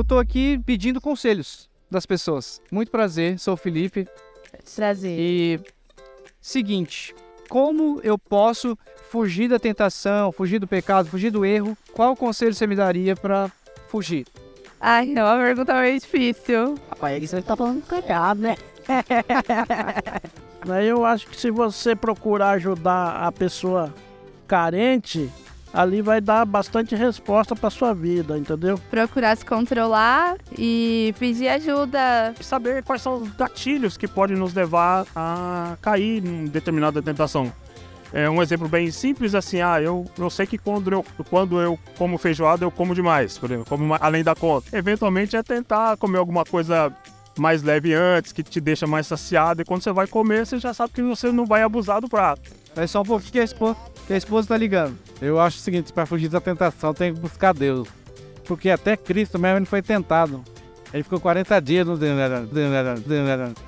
eu tô aqui pedindo conselhos das pessoas. Muito prazer, sou o Felipe. Prazer. E seguinte, como eu posso fugir da tentação, fugir do pecado, fugir do erro? Qual conselho você me daria para fugir? Ai, é uma pergunta meio difícil. Rapaz, você tá falando pecado, né? Eu acho que se você procurar ajudar a pessoa carente, ali vai dar bastante resposta para sua vida, entendeu? Procurar se controlar e pedir ajuda. Saber quais são os gatilhos que podem nos levar a cair em determinada tentação. É um exemplo bem simples assim, ah, eu, eu sei que quando eu, quando eu como feijoada, eu como demais, por exemplo, como além da conta. Eventualmente é tentar comer alguma coisa mais leve antes, que te deixa mais saciado, e quando você vai comer, você já sabe que você não vai abusar do prato. É só um pouquinho que a a esposa tá ligando. Eu acho o seguinte, para fugir da tentação tem que buscar Deus. Porque até Cristo mesmo ele foi tentado. Ele ficou 40 dias no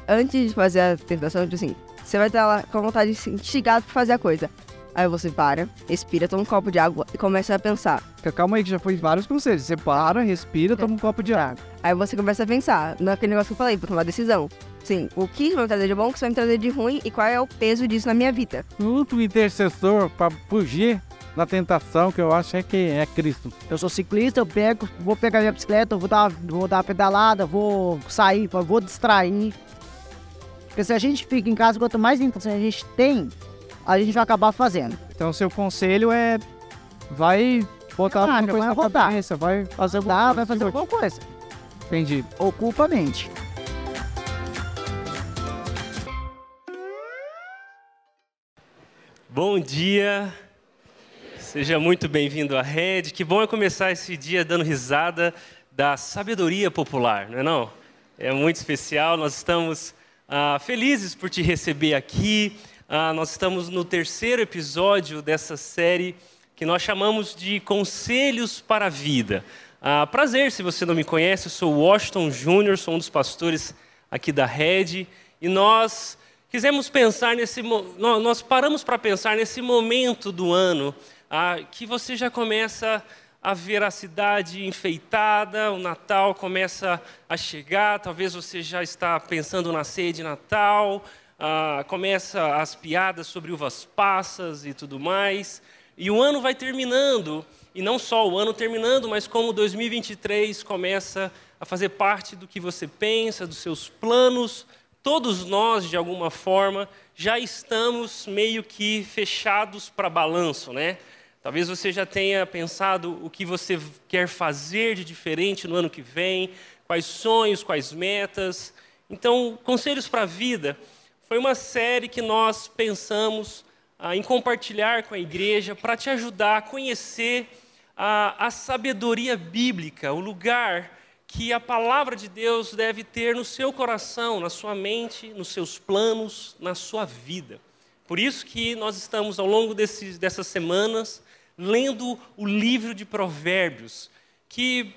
Antes de fazer a tentação, tipo assim, você vai estar lá com vontade de instigado pra fazer a coisa. Aí você para, respira, toma um copo de água e começa a pensar. Calma aí, que já foi vários conselhos. Você para, respira, toma um copo de água. Aí você começa a pensar naquele negócio que eu falei, pra tomar decisão. Sim, o que vai me trazer de bom, o que vai me trazer de ruim e qual é o peso disso na minha vida. O único intercessor para fugir da tentação que eu acho é que é Cristo. Eu sou ciclista, eu pego, vou pegar minha bicicleta, vou dar, vou dar uma pedalada, vou sair, vou distrair. Porque se a gente fica em casa, quanto mais intenção a gente tem, a gente vai acabar fazendo. Então, seu conselho é. Vai botar Ah, alguma coisa vai na rodar. cabeça, vai fazer alguma coisa. vai fazer alguma coisa. Entendi. Ocupa a mente. Bom dia, seja muito bem-vindo à Rede. Que bom é começar esse dia dando risada da sabedoria popular, não é não? É muito especial, nós estamos ah, felizes por te receber aqui. Ah, nós estamos no terceiro episódio dessa série que nós chamamos de Conselhos para a Vida. Ah, prazer, se você não me conhece, eu sou o Washington Júnior, sou um dos pastores aqui da Rede e nós quisemos pensar nesse nós paramos para pensar nesse momento do ano ah, que você já começa a ver a cidade enfeitada, o Natal começa a chegar, talvez você já está pensando na ceia de Natal, ah, começa as piadas sobre uvas passas e tudo mais, e o ano vai terminando, e não só o ano terminando, mas como 2023 começa a fazer parte do que você pensa, dos seus planos, todos nós, de alguma forma, já estamos meio que fechados para balanço, né? Talvez você já tenha pensado o que você quer fazer de diferente no ano que vem, quais sonhos, quais metas. Então, Conselhos para a Vida foi uma série que nós pensamos ah, em compartilhar com a igreja para te ajudar a conhecer a, a sabedoria bíblica, o lugar que a palavra de Deus deve ter no seu coração, na sua mente, nos seus planos, na sua vida. Por isso que nós estamos, ao longo desses, dessas semanas, lendo o livro de Provérbios, que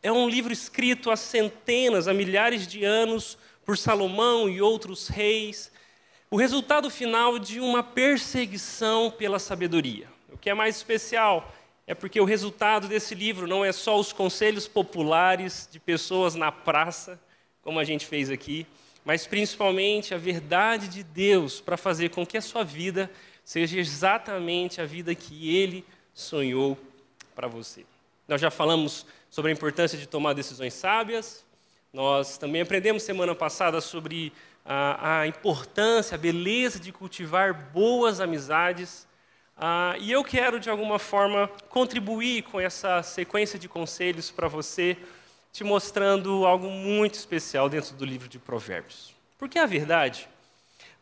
é um livro escrito há centenas, há milhares de anos por Salomão e outros reis. O resultado final de uma perseguição pela sabedoria. O que é mais especial é porque o resultado desse livro não é só os conselhos populares de pessoas na praça, como a gente fez aqui, mas principalmente a verdade de Deus para fazer com que a sua vida seja exatamente a vida que Ele sonhou para você. Nós já falamos sobre a importância de tomar decisões sábias, nós também aprendemos semana passada sobre a, a importância, a beleza de cultivar boas amizades. Ah, e eu quero, de alguma forma, contribuir com essa sequência de conselhos para você, te mostrando algo muito especial dentro do livro de Provérbios. Porque a verdade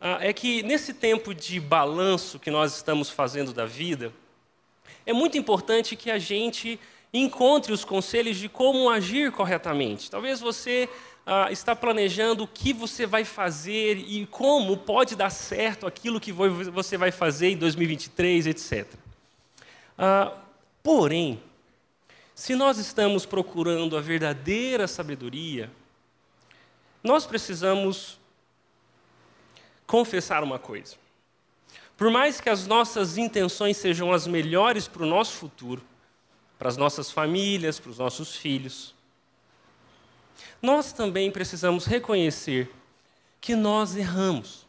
ah, é que, nesse tempo de balanço que nós estamos fazendo da vida, é muito importante que a gente encontre os conselhos de como agir corretamente. Talvez você ah, está planejando o que você vai fazer e como pode dar certo aquilo que vo- você vai fazer em 2023, etc. Ah, porém, se nós estamos procurando a verdadeira sabedoria, nós precisamos confessar uma coisa. Por mais que as nossas intenções sejam as melhores para o nosso futuro, para as nossas famílias, para os nossos filhos, nós também precisamos reconhecer que nós erramos.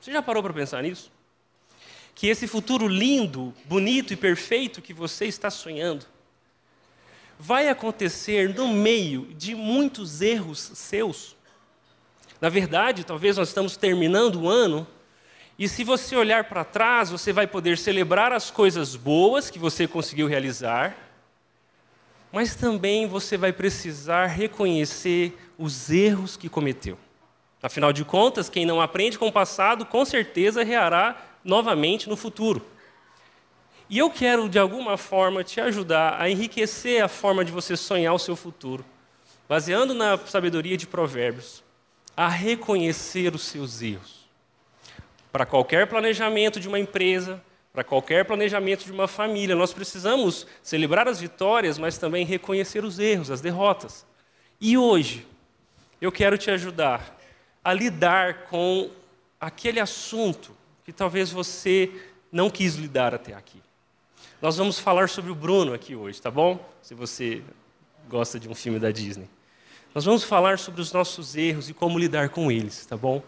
Você já parou para pensar nisso? Que esse futuro lindo, bonito e perfeito que você está sonhando vai acontecer no meio de muitos erros seus. Na verdade, talvez nós estamos terminando o ano e se você olhar para trás, você vai poder celebrar as coisas boas que você conseguiu realizar, mas também você vai precisar reconhecer os erros que cometeu. Afinal de contas, quem não aprende com o passado, com certeza reará novamente no futuro. E eu quero, de alguma forma, te ajudar a enriquecer a forma de você sonhar o seu futuro, baseando na sabedoria de Provérbios, a reconhecer os seus erros. Para qualquer planejamento de uma empresa, para qualquer planejamento de uma família, nós precisamos celebrar as vitórias, mas também reconhecer os erros, as derrotas. E hoje, eu quero te ajudar a lidar com aquele assunto que talvez você não quis lidar até aqui. Nós vamos falar sobre o Bruno aqui hoje, tá bom? Se você gosta de um filme da Disney. Nós vamos falar sobre os nossos erros e como lidar com eles, tá bom?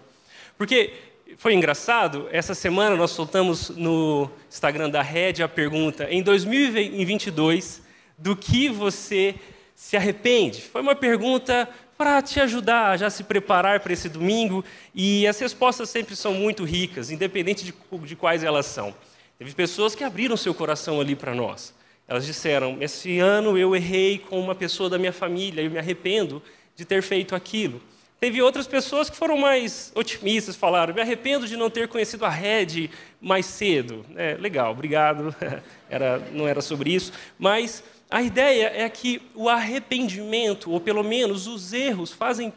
Porque foi engraçado, essa semana nós soltamos no Instagram da Red a pergunta: em 2022, do que você se arrepende? Foi uma pergunta para te ajudar a já se preparar para esse domingo. E as respostas sempre são muito ricas, independente de, de quais elas são. Teve pessoas que abriram seu coração ali para nós. Elas disseram: Esse ano eu errei com uma pessoa da minha família, eu me arrependo de ter feito aquilo. Teve outras pessoas que foram mais otimistas, falaram: Me arrependo de não ter conhecido a Red mais cedo. É, legal, obrigado. Era, não era sobre isso. Mas a ideia é que o arrependimento, ou pelo menos os erros, fazem.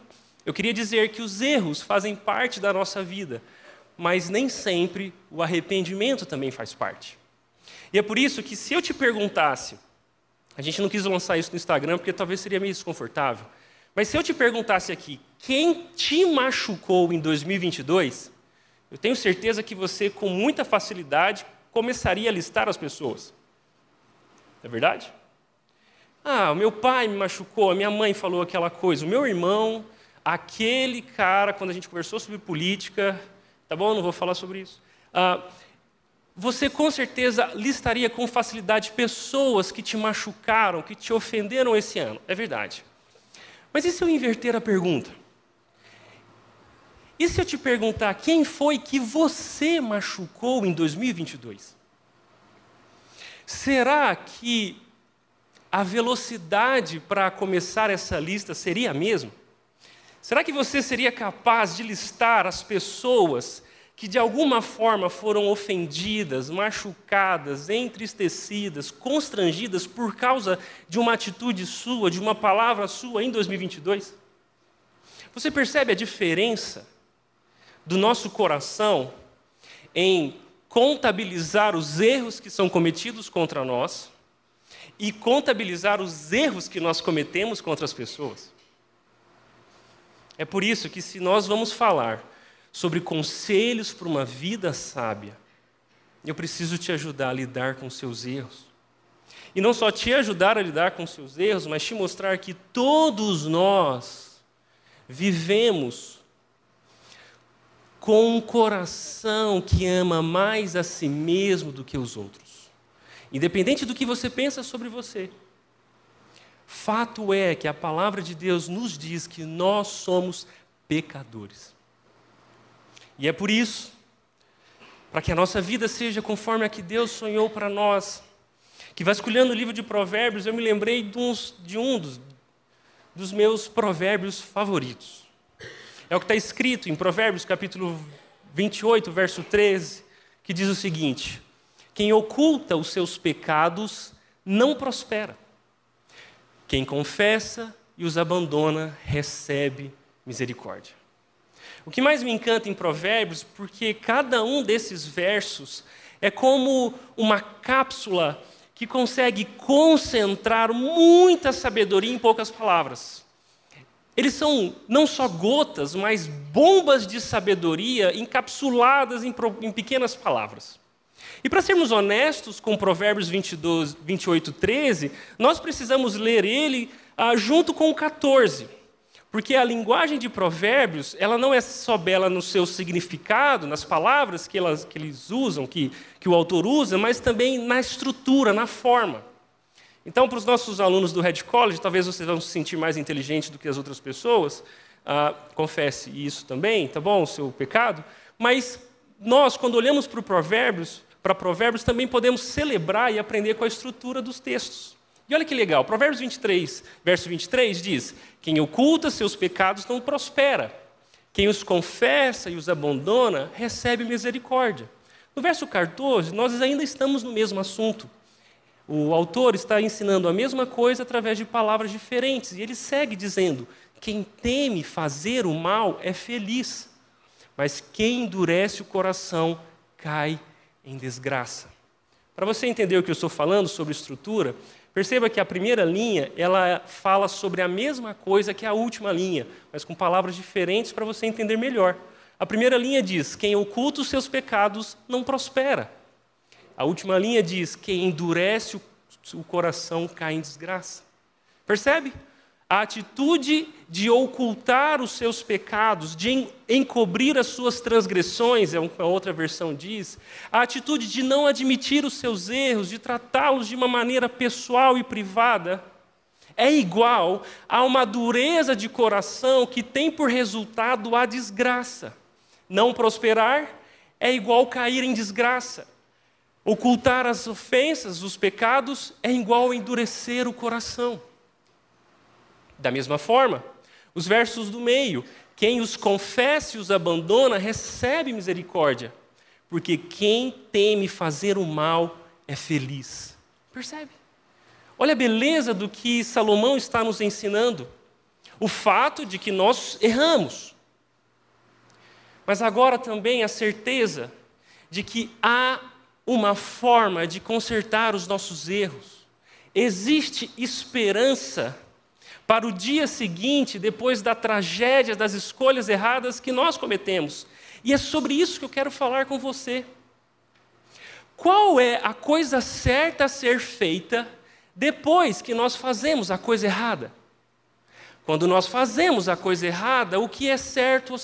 Eu queria dizer que os erros fazem parte da nossa vida, mas nem sempre o arrependimento também faz parte. E é por isso que, se eu te perguntasse, a gente não quis lançar isso no Instagram porque talvez seria meio desconfortável, mas se eu te perguntasse aqui, quem te machucou em 2022, eu tenho certeza que você, com muita facilidade, começaria a listar as pessoas. É verdade? Ah, o meu pai me machucou, a minha mãe falou aquela coisa, o meu irmão, aquele cara, quando a gente conversou sobre política, tá bom? Não vou falar sobre isso. Ah, você com certeza listaria com facilidade pessoas que te machucaram, que te ofenderam esse ano. É verdade. Mas e se eu inverter a pergunta? E se eu te perguntar quem foi que você machucou em 2022? Será que a velocidade para começar essa lista seria a mesma? Será que você seria capaz de listar as pessoas que de alguma forma foram ofendidas, machucadas, entristecidas, constrangidas por causa de uma atitude sua, de uma palavra sua em 2022? Você percebe a diferença do nosso coração em contabilizar os erros que são cometidos contra nós e contabilizar os erros que nós cometemos contra as pessoas. É por isso que, se nós vamos falar sobre conselhos para uma vida sábia, eu preciso te ajudar a lidar com seus erros. E não só te ajudar a lidar com seus erros, mas te mostrar que todos nós vivemos com um coração que ama mais a si mesmo do que os outros. Independente do que você pensa sobre você. Fato é que a palavra de Deus nos diz que nós somos pecadores. E é por isso, para que a nossa vida seja conforme a que Deus sonhou para nós, que vasculhando o livro de Provérbios, eu me lembrei de, uns, de um dos, dos meus provérbios favoritos. É o que está escrito em Provérbios capítulo 28, verso 13, que diz o seguinte: quem oculta os seus pecados não prospera. Quem confessa e os abandona recebe misericórdia. O que mais me encanta em Provérbios, porque cada um desses versos é como uma cápsula que consegue concentrar muita sabedoria em poucas palavras. Eles são não só gotas, mas bombas de sabedoria encapsuladas em, em pequenas palavras. E para sermos honestos com Provérbios 22, 28, 13, nós precisamos ler ele ah, junto com o 14. Porque a linguagem de provérbios, ela não é só bela no seu significado, nas palavras que, elas, que eles usam, que, que o autor usa, mas também na estrutura, na forma. Então, para os nossos alunos do Red College, talvez vocês vão se sentir mais inteligentes do que as outras pessoas, ah, confesse isso também, tá bom? O seu pecado. Mas nós, quando olhamos para provérbios, para provérbios, também podemos celebrar e aprender com a estrutura dos textos. E olha que legal, Provérbios 23, verso 23 diz: Quem oculta seus pecados não prospera, quem os confessa e os abandona recebe misericórdia. No verso 14, nós ainda estamos no mesmo assunto. O autor está ensinando a mesma coisa através de palavras diferentes, e ele segue dizendo: Quem teme fazer o mal é feliz, mas quem endurece o coração cai em desgraça. Para você entender o que eu estou falando sobre estrutura, Perceba que a primeira linha, ela fala sobre a mesma coisa que a última linha, mas com palavras diferentes para você entender melhor. A primeira linha diz: quem oculta os seus pecados não prospera. A última linha diz: quem endurece o coração cai em desgraça. Percebe? A atitude de ocultar os seus pecados, de encobrir as suas transgressões, é a outra versão diz, a atitude de não admitir os seus erros, de tratá-los de uma maneira pessoal e privada, é igual a uma dureza de coração que tem por resultado a desgraça. Não prosperar é igual cair em desgraça. Ocultar as ofensas, os pecados, é igual endurecer o coração. Da mesma forma, os versos do meio: quem os confessa e os abandona recebe misericórdia, porque quem teme fazer o mal é feliz. Percebe? Olha a beleza do que Salomão está nos ensinando. O fato de que nós erramos. Mas agora também a certeza de que há uma forma de consertar os nossos erros. Existe esperança para o dia seguinte, depois da tragédia das escolhas erradas que nós cometemos. E é sobre isso que eu quero falar com você. Qual é a coisa certa a ser feita depois que nós fazemos a coisa errada? Quando nós fazemos a coisa errada, o que é certo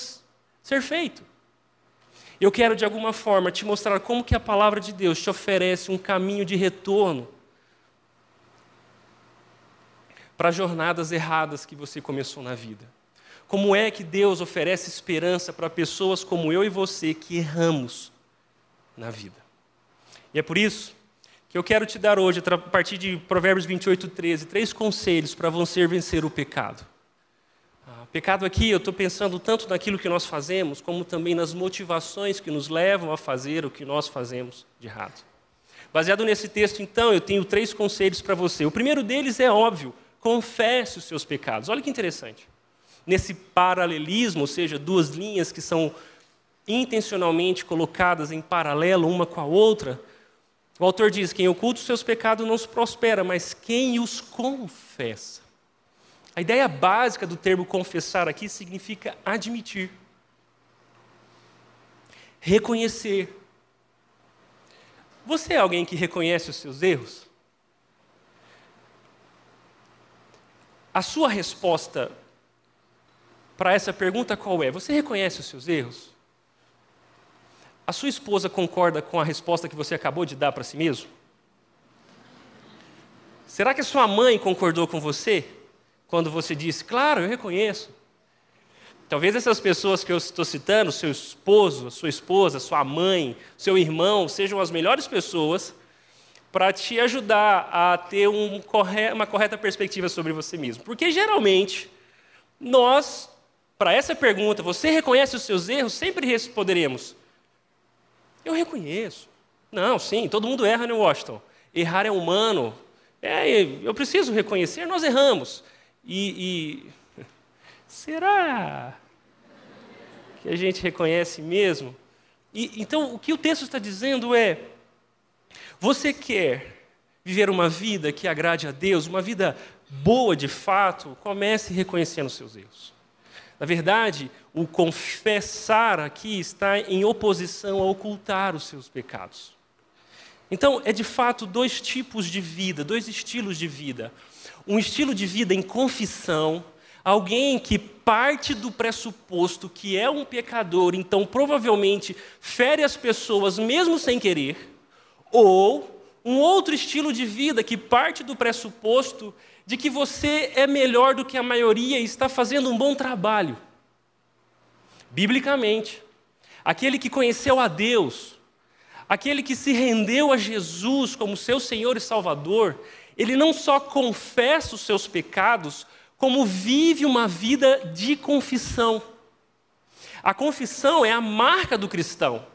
ser feito? Eu quero de alguma forma te mostrar como que a palavra de Deus te oferece um caminho de retorno para jornadas erradas que você começou na vida. Como é que Deus oferece esperança para pessoas como eu e você que erramos na vida? E é por isso que eu quero te dar hoje, a partir de Provérbios 28, 13, três conselhos para você vencer o pecado. Ah, pecado aqui, eu estou pensando tanto naquilo que nós fazemos, como também nas motivações que nos levam a fazer o que nós fazemos de errado. Baseado nesse texto, então, eu tenho três conselhos para você. O primeiro deles é óbvio: confesse os seus pecados. Olha que interessante. Nesse paralelismo, ou seja, duas linhas que são intencionalmente colocadas em paralelo uma com a outra, o autor diz: quem oculta os seus pecados não se prospera, mas quem os confessa. A ideia básica do termo confessar aqui significa admitir, reconhecer. Você é alguém que reconhece os seus erros? A sua resposta para essa pergunta qual é? Você reconhece os seus erros? A sua esposa concorda com a resposta que você acabou de dar para si mesmo? Será que a sua mãe concordou com você quando você disse, claro, eu reconheço? Talvez essas pessoas que eu estou citando, seu esposo, sua esposa, sua mãe, seu irmão, sejam as melhores pessoas para te ajudar a ter um corre uma correta perspectiva sobre você mesmo. Porque geralmente, nós, para essa pergunta, você reconhece os seus erros? Sempre responderemos: Eu reconheço. Não, sim, todo mundo erra, né, Washington? Errar é humano. É, eu preciso reconhecer, nós erramos. E, e será que a gente reconhece mesmo? E, então, o que o texto está dizendo é: você quer viver uma vida que agrade a Deus, uma vida boa de fato? Comece reconhecendo seus erros. Na verdade, o confessar aqui está em oposição a ocultar os seus pecados. Então, é de fato dois tipos de vida, dois estilos de vida. um estilo de vida em confissão, alguém que parte do pressuposto que é um pecador, então provavelmente fere as pessoas mesmo sem querer, ou um outro estilo de vida que parte do pressuposto de que você é melhor do que a maioria e está fazendo um bom trabalho. Biblicamente, aquele que conheceu a Deus, aquele que se rendeu a Jesus como seu Senhor e Salvador, ele não só confessa os seus pecados, como vive uma vida de confissão. A confissão é a marca do cristão.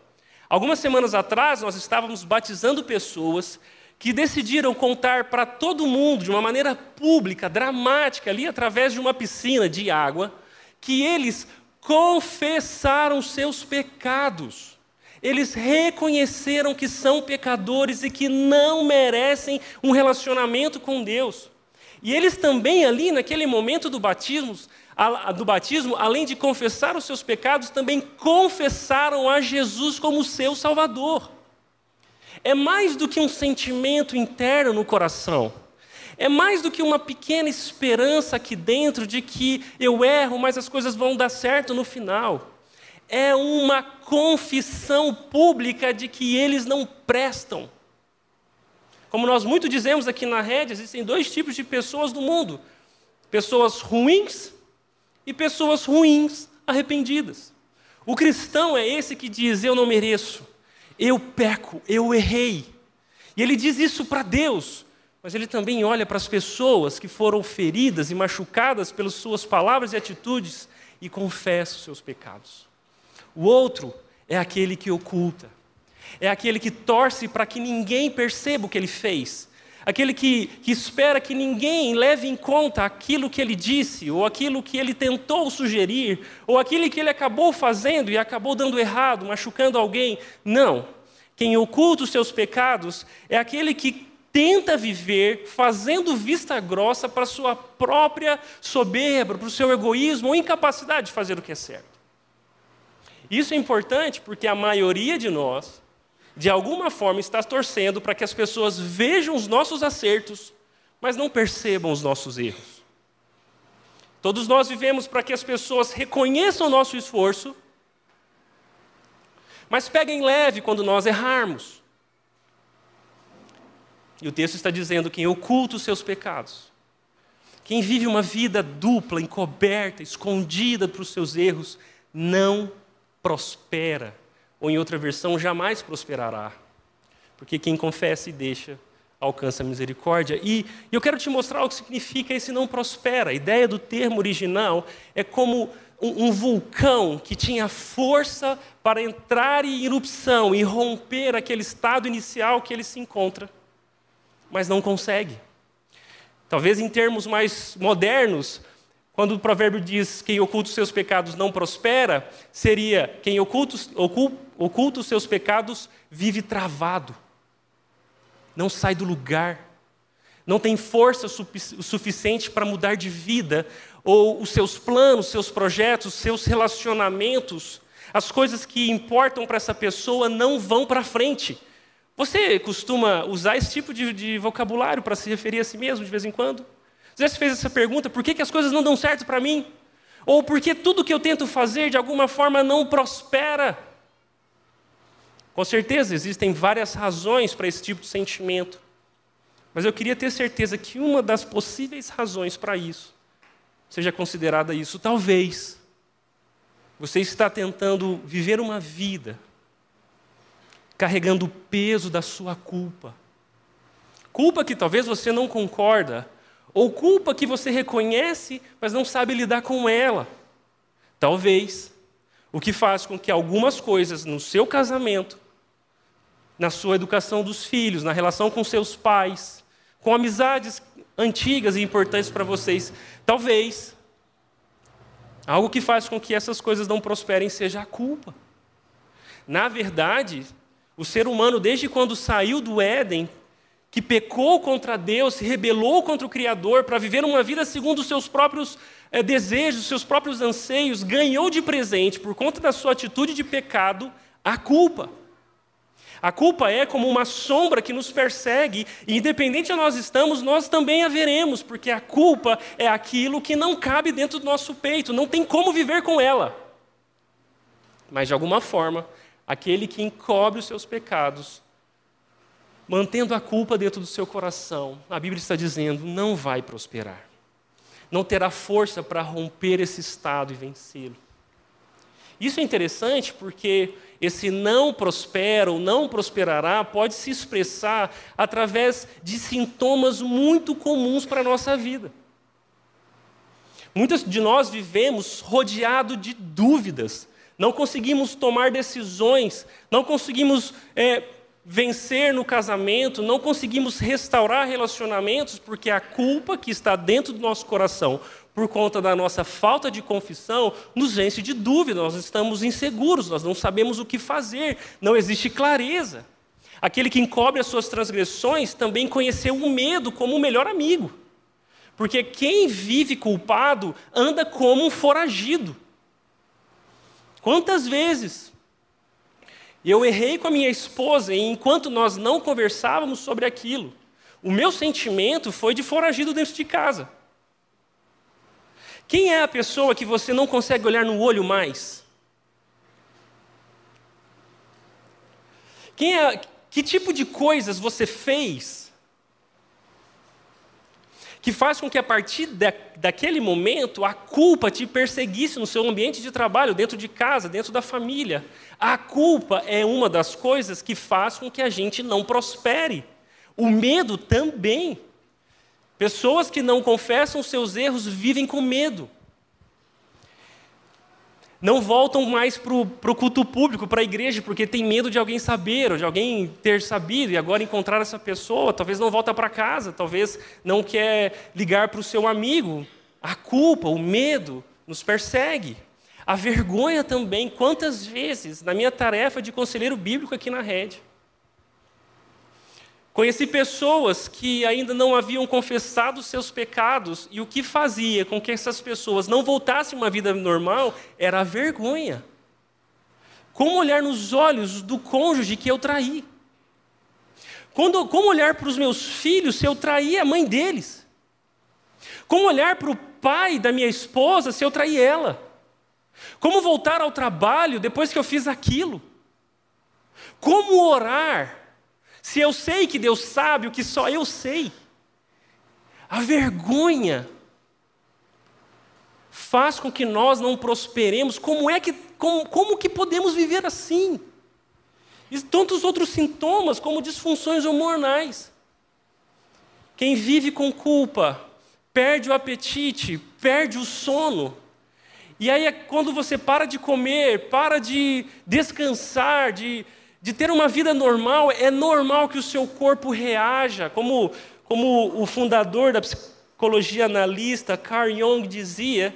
Algumas semanas atrás, nós estávamos batizando pessoas que decidiram contar para todo mundo, de uma maneira pública, dramática, ali através de uma piscina de água, que eles confessaram seus pecados. Eles reconheceram que são pecadores e que não merecem um relacionamento com Deus. E eles também ali naquele momento do batismo, do batismo, além de confessar os seus pecados, também confessaram a Jesus como seu Salvador. É mais do que um sentimento interno no coração. É mais do que uma pequena esperança aqui dentro de que eu erro, mas as coisas vão dar certo no final. É uma confissão pública de que eles não prestam. Como nós muito dizemos aqui na rede, existem dois tipos de pessoas no mundo: pessoas ruins e pessoas ruins arrependidas. O cristão é esse que diz: Eu não mereço, eu peco, eu errei. E ele diz isso para Deus, mas ele também olha para as pessoas que foram feridas e machucadas pelas suas palavras e atitudes e confessa os seus pecados. O outro é aquele que oculta, é aquele que torce para que ninguém perceba o que ele fez, aquele que, que espera que ninguém leve em conta aquilo que ele disse, ou aquilo que ele tentou sugerir, ou aquilo que ele acabou fazendo e acabou dando errado, machucando alguém. Não. Quem oculta os seus pecados é aquele que tenta viver fazendo vista grossa para sua própria soberba, para o seu egoísmo ou incapacidade de fazer o que é certo. Isso é importante porque a maioria de nós de alguma forma, está torcendo para que as pessoas vejam os nossos acertos, mas não percebam os nossos erros. Todos nós vivemos para que as pessoas reconheçam o nosso esforço, mas peguem leve quando nós errarmos. E o texto está dizendo: quem oculta os seus pecados, quem vive uma vida dupla, encoberta, escondida para os seus erros, não prospera ou em outra versão, jamais prosperará. Porque quem confessa e deixa alcança a misericórdia. E eu quero te mostrar o que significa esse não prospera. A ideia do termo original é como um, um vulcão que tinha força para entrar em erupção e romper aquele estado inicial que ele se encontra, mas não consegue. Talvez em termos mais modernos, quando o provérbio diz quem oculta os seus pecados não prospera, seria quem oculta, oculta os seus pecados vive travado, não sai do lugar, não tem força suficiente para mudar de vida, ou os seus planos, seus projetos, seus relacionamentos, as coisas que importam para essa pessoa não vão para frente. Você costuma usar esse tipo de, de vocabulário para se referir a si mesmo de vez em quando? Você se fez essa pergunta: por que, que as coisas não dão certo para mim? Ou por que tudo que eu tento fazer de alguma forma não prospera? Com certeza existem várias razões para esse tipo de sentimento. Mas eu queria ter certeza que uma das possíveis razões para isso seja considerada isso. Talvez você está tentando viver uma vida carregando o peso da sua culpa. Culpa que talvez você não concorda, ou culpa que você reconhece, mas não sabe lidar com ela. Talvez. O que faz com que algumas coisas no seu casamento, na sua educação dos filhos, na relação com seus pais, com amizades antigas e importantes para vocês, talvez algo que faz com que essas coisas não prosperem seja a culpa. Na verdade, o ser humano, desde quando saiu do Éden, que pecou contra Deus, se rebelou contra o Criador para viver uma vida segundo os seus próprios é, desejos, os seus próprios anseios, ganhou de presente, por conta da sua atitude de pecado, a culpa. A culpa é como uma sombra que nos persegue, e independente de nós estamos, nós também a veremos, porque a culpa é aquilo que não cabe dentro do nosso peito, não tem como viver com ela. Mas de alguma forma, aquele que encobre os seus pecados, mantendo a culpa dentro do seu coração, a Bíblia está dizendo, não vai prosperar. Não terá força para romper esse estado e vencê-lo. Isso é interessante porque esse não prospera ou não prosperará pode se expressar através de sintomas muito comuns para a nossa vida. Muitos de nós vivemos rodeado de dúvidas, não conseguimos tomar decisões, não conseguimos é, vencer no casamento, não conseguimos restaurar relacionamentos, porque a culpa que está dentro do nosso coração por conta da nossa falta de confissão, nos vence de dúvida, nós estamos inseguros, nós não sabemos o que fazer, não existe clareza. Aquele que encobre as suas transgressões também conheceu o medo como o melhor amigo. Porque quem vive culpado anda como um foragido. Quantas vezes eu errei com a minha esposa e enquanto nós não conversávamos sobre aquilo, o meu sentimento foi de foragido dentro de casa. Quem é a pessoa que você não consegue olhar no olho mais? Quem é, que tipo de coisas você fez que faz com que a partir da, daquele momento a culpa te perseguisse no seu ambiente de trabalho, dentro de casa, dentro da família? A culpa é uma das coisas que faz com que a gente não prospere. O medo também. Pessoas que não confessam seus erros vivem com medo. Não voltam mais para o culto público, para a igreja, porque tem medo de alguém saber, ou de alguém ter sabido e agora encontrar essa pessoa. Talvez não volta para casa, talvez não quer ligar para o seu amigo. A culpa, o medo nos persegue. A vergonha também. Quantas vezes, na minha tarefa de conselheiro bíblico aqui na rede, Conheci pessoas que ainda não haviam confessado seus pecados e o que fazia com que essas pessoas não voltassem uma vida normal era a vergonha. Como olhar nos olhos do cônjuge que eu traí? Quando, como olhar para os meus filhos se eu traí a mãe deles? Como olhar para o pai da minha esposa se eu traí ela? Como voltar ao trabalho depois que eu fiz aquilo? Como orar se eu sei que Deus sabe o que só eu sei, a vergonha faz com que nós não prosperemos. Como é que, como, como que podemos viver assim? E tantos outros sintomas, como disfunções hormonais. Quem vive com culpa perde o apetite, perde o sono. E aí, é quando você para de comer, para de descansar, de, de ter uma vida normal, é normal que o seu corpo reaja, como, como o fundador da psicologia analista, Carl Jung, dizia,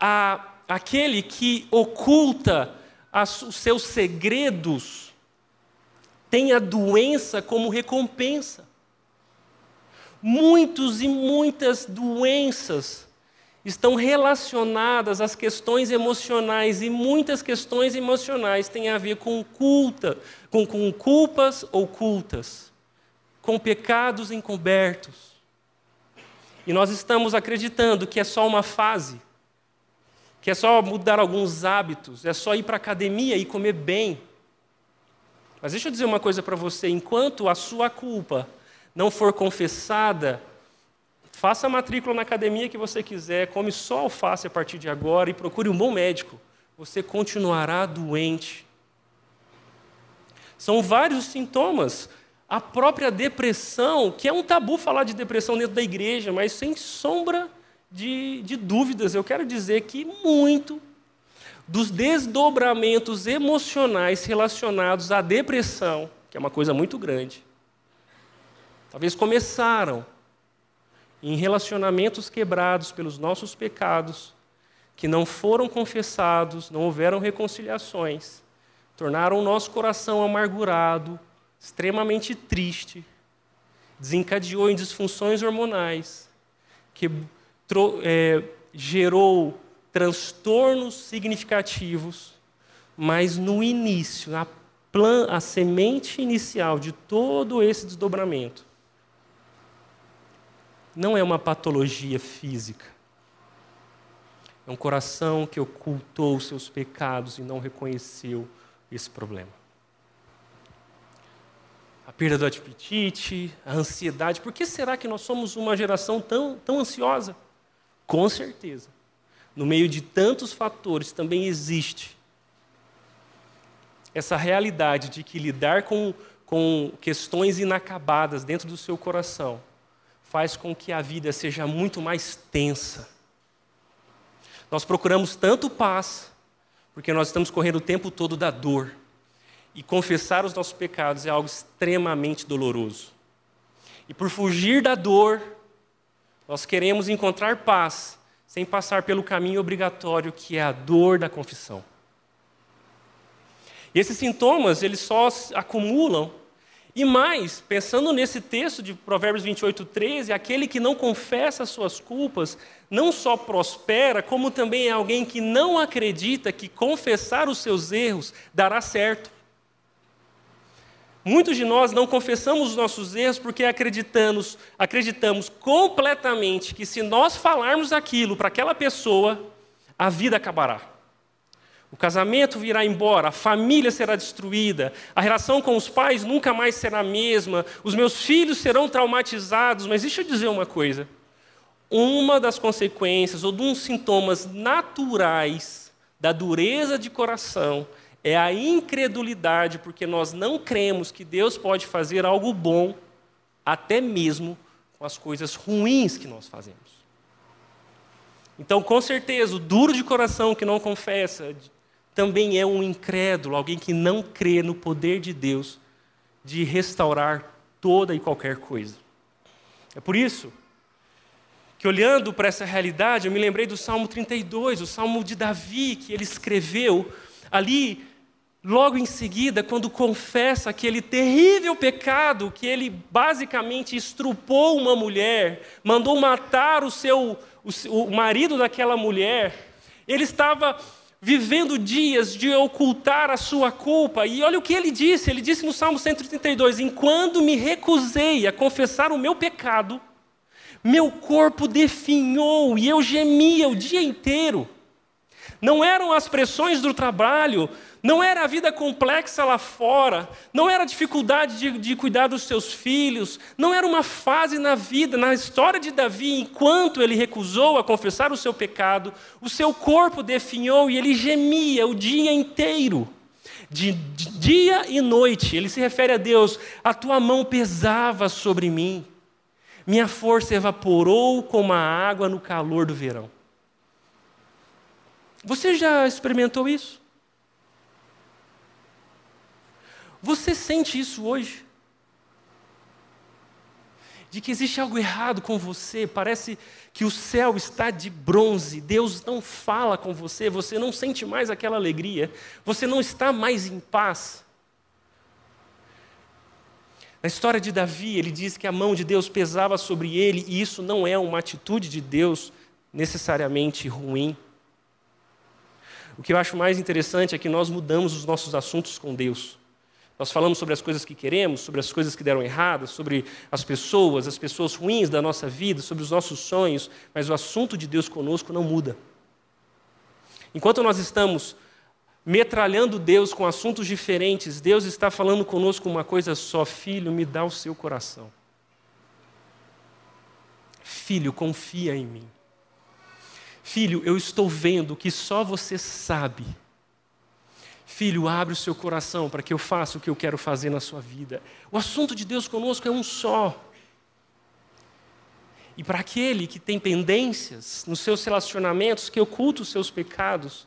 a, aquele que oculta as, os seus segredos tem a doença como recompensa. Muitos e muitas doenças estão relacionadas às questões emocionais e muitas questões emocionais têm a ver com culta, com, com culpas ocultas, com pecados encobertos. E nós estamos acreditando que é só uma fase, que é só mudar alguns hábitos, é só ir para a academia e comer bem. Mas deixa eu dizer uma coisa para você: enquanto a sua culpa não for confessada, Faça a matrícula na academia que você quiser, come só alface a partir de agora e procure um bom médico. Você continuará doente. São vários sintomas. A própria depressão, que é um tabu falar de depressão dentro da igreja, mas sem sombra de, de dúvidas, eu quero dizer que muito dos desdobramentos emocionais relacionados à depressão, que é uma coisa muito grande, talvez começaram em relacionamentos quebrados pelos nossos pecados, que não foram confessados, não houveram reconciliações, tornaram o nosso coração amargurado, extremamente triste, desencadeou em disfunções hormonais, que é, gerou transtornos significativos, mas no início, plan, a semente inicial de todo esse desdobramento não é uma patologia física. É um coração que ocultou seus pecados e não reconheceu esse problema. A perda do apetite, a ansiedade. Por que será que nós somos uma geração tão, tão ansiosa? Com certeza. No meio de tantos fatores também existe essa realidade de que lidar com, com questões inacabadas dentro do seu coração faz com que a vida seja muito mais tensa. Nós procuramos tanto paz, porque nós estamos correndo o tempo todo da dor. E confessar os nossos pecados é algo extremamente doloroso. E por fugir da dor, nós queremos encontrar paz sem passar pelo caminho obrigatório que é a dor da confissão. E esses sintomas, eles só acumulam. E mais, pensando nesse texto de Provérbios 28, 13, aquele que não confessa as suas culpas não só prospera, como também é alguém que não acredita que confessar os seus erros dará certo. Muitos de nós não confessamos os nossos erros porque acreditamos, acreditamos completamente que se nós falarmos aquilo para aquela pessoa, a vida acabará. O casamento virá embora, a família será destruída, a relação com os pais nunca mais será a mesma, os meus filhos serão traumatizados. Mas deixa eu dizer uma coisa: uma das consequências ou de uns sintomas naturais da dureza de coração é a incredulidade, porque nós não cremos que Deus pode fazer algo bom, até mesmo com as coisas ruins que nós fazemos. Então, com certeza, o duro de coração que não confessa também é um incrédulo, alguém que não crê no poder de Deus de restaurar toda e qualquer coisa. É por isso que, olhando para essa realidade, eu me lembrei do Salmo 32, o Salmo de Davi, que ele escreveu ali, logo em seguida, quando confessa aquele terrível pecado que ele basicamente estrupou uma mulher, mandou matar o seu o, o marido daquela mulher. Ele estava vivendo dias de ocultar a sua culpa. E olha o que ele disse: ele disse no Salmo 132: Enquanto me recusei a confessar o meu pecado, meu corpo definhou e eu gemia o dia inteiro. Não eram as pressões do trabalho, não era a vida complexa lá fora, não era a dificuldade de, de, cuidar dos seus filhos, não era uma fase na vida, na história de Davi, enquanto ele recusou a confessar o seu pecado, o seu corpo definhou e ele gemia o dia inteiro. De, de dia e noite, ele se refere a Deus: a tua mão pesava sobre mim, minha força evaporou como a água no calor do verão. Você já experimentou isso? Você sente isso hoje? De que existe algo errado com você, parece que o céu está de bronze, Deus não fala com você, você não sente mais aquela alegria, você não está mais em paz. Na história de Davi, ele diz que a mão de Deus pesava sobre ele, e isso não é uma atitude de Deus necessariamente ruim. O que eu acho mais interessante é que nós mudamos os nossos assuntos com Deus. Nós falamos sobre as coisas que queremos, sobre as coisas que deram erradas, sobre as pessoas, as pessoas ruins da nossa vida, sobre os nossos sonhos, mas o assunto de Deus conosco não muda. Enquanto nós estamos metralhando Deus com assuntos diferentes, Deus está falando conosco uma coisa só: Filho, me dá o seu coração. Filho, confia em mim. Filho, eu estou vendo que só você sabe Filho, abre o seu coração para que eu faça o que eu quero fazer na sua vida. O assunto de Deus conosco é um só. E para aquele que tem pendências nos seus relacionamentos, que oculta os seus pecados,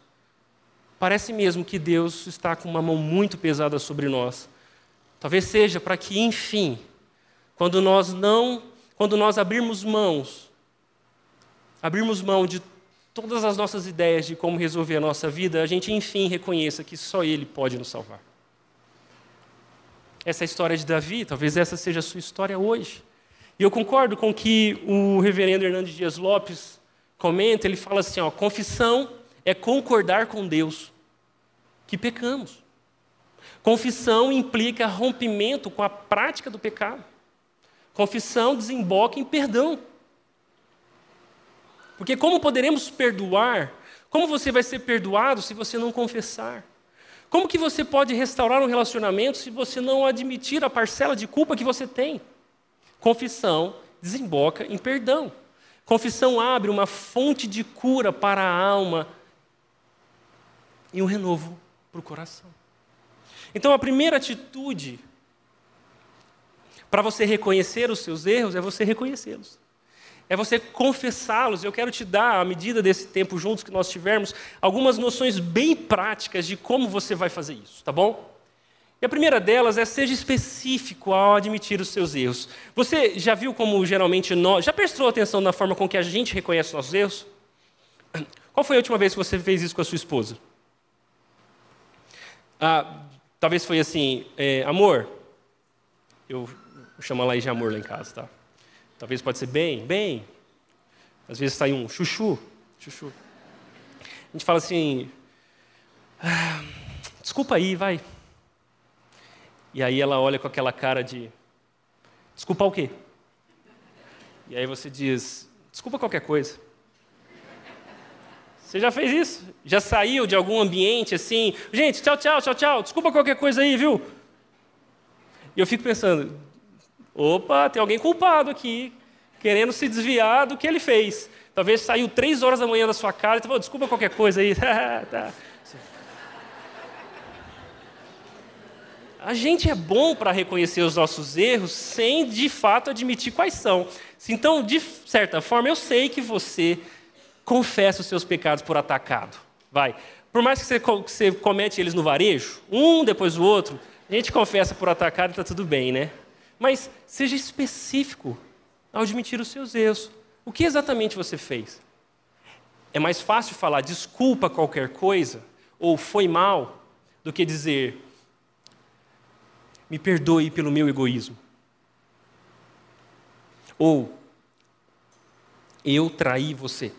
parece mesmo que Deus está com uma mão muito pesada sobre nós. Talvez seja para que, enfim, quando nós não, quando nós abrirmos mãos, abrirmos mão de todas as nossas ideias de como resolver a nossa vida, a gente enfim reconheça que só Ele pode nos salvar. Essa é a história de Davi, talvez essa seja a sua história hoje. E eu concordo com o que o reverendo Hernandes Dias Lopes comenta, ele fala assim, ó, confissão é concordar com Deus que pecamos. Confissão implica rompimento com a prática do pecado. Confissão desemboca em perdão. Porque como poderemos perdoar? Como você vai ser perdoado se você não confessar? Como que você pode restaurar um relacionamento se você não admitir a parcela de culpa que você tem? Confissão desemboca em perdão. Confissão abre uma fonte de cura para a alma e um renovo para o coração. Então, a primeira atitude para você reconhecer os seus erros é você reconhecê-los. É você confessá-los. Eu quero te dar, à medida desse tempo juntos que nós tivermos, algumas noções bem práticas de como você vai fazer isso, tá bom? E a primeira delas é seja específico ao admitir os seus erros. Você já viu como geralmente nós. Já prestou atenção na forma com que a gente reconhece os nossos erros? Qual foi a última vez que você fez isso com a sua esposa? Ah, talvez foi assim, é, amor. Eu chamo ela aí de amor lá em casa, tá? Talvez pode ser bem, bem. Às vezes sai um chuchu, chuchu. A gente fala assim, ah, desculpa aí, vai. E aí ela olha com aquela cara de: desculpa o quê? E aí você diz: desculpa qualquer coisa. Você já fez isso? Já saiu de algum ambiente assim? Gente, tchau, tchau, tchau, tchau. Desculpa qualquer coisa aí, viu? E eu fico pensando: opa, tem alguém culpado aqui, querendo se desviar do que ele fez. Talvez saiu três horas da manhã da sua casa e falou: desculpa qualquer coisa aí. tá. A gente é bom para reconhecer os nossos erros sem de fato admitir quais são. Então, de certa forma, eu sei que você confessa os seus pecados por atacado. Vai. Por mais que você, comete eles no varejo, um depois do outro, a gente confessa por atacado e está tudo bem, né? Mas seja específico ao admitir os seus erros. O que exatamente você fez? É mais fácil falar desculpa qualquer coisa ou foi mal do que dizer me perdoe pelo meu egoísmo. Ou, eu traí você.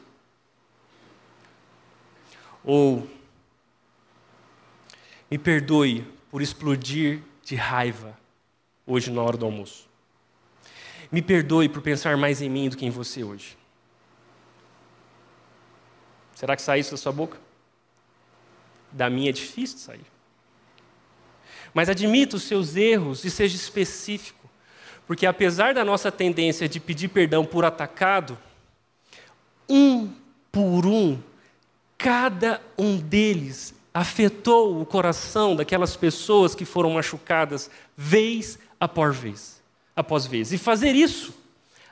Ou, me perdoe por explodir de raiva hoje na hora do almoço. Me perdoe por pensar mais em mim do que em você hoje. Será que sai isso da sua boca? Da minha é difícil de sair. Mas admita os seus erros e seja específico. Porque apesar da nossa tendência de pedir perdão por atacado, um por um, cada um deles afetou o coração daquelas pessoas que foram machucadas vez após vez, após vez. E fazer isso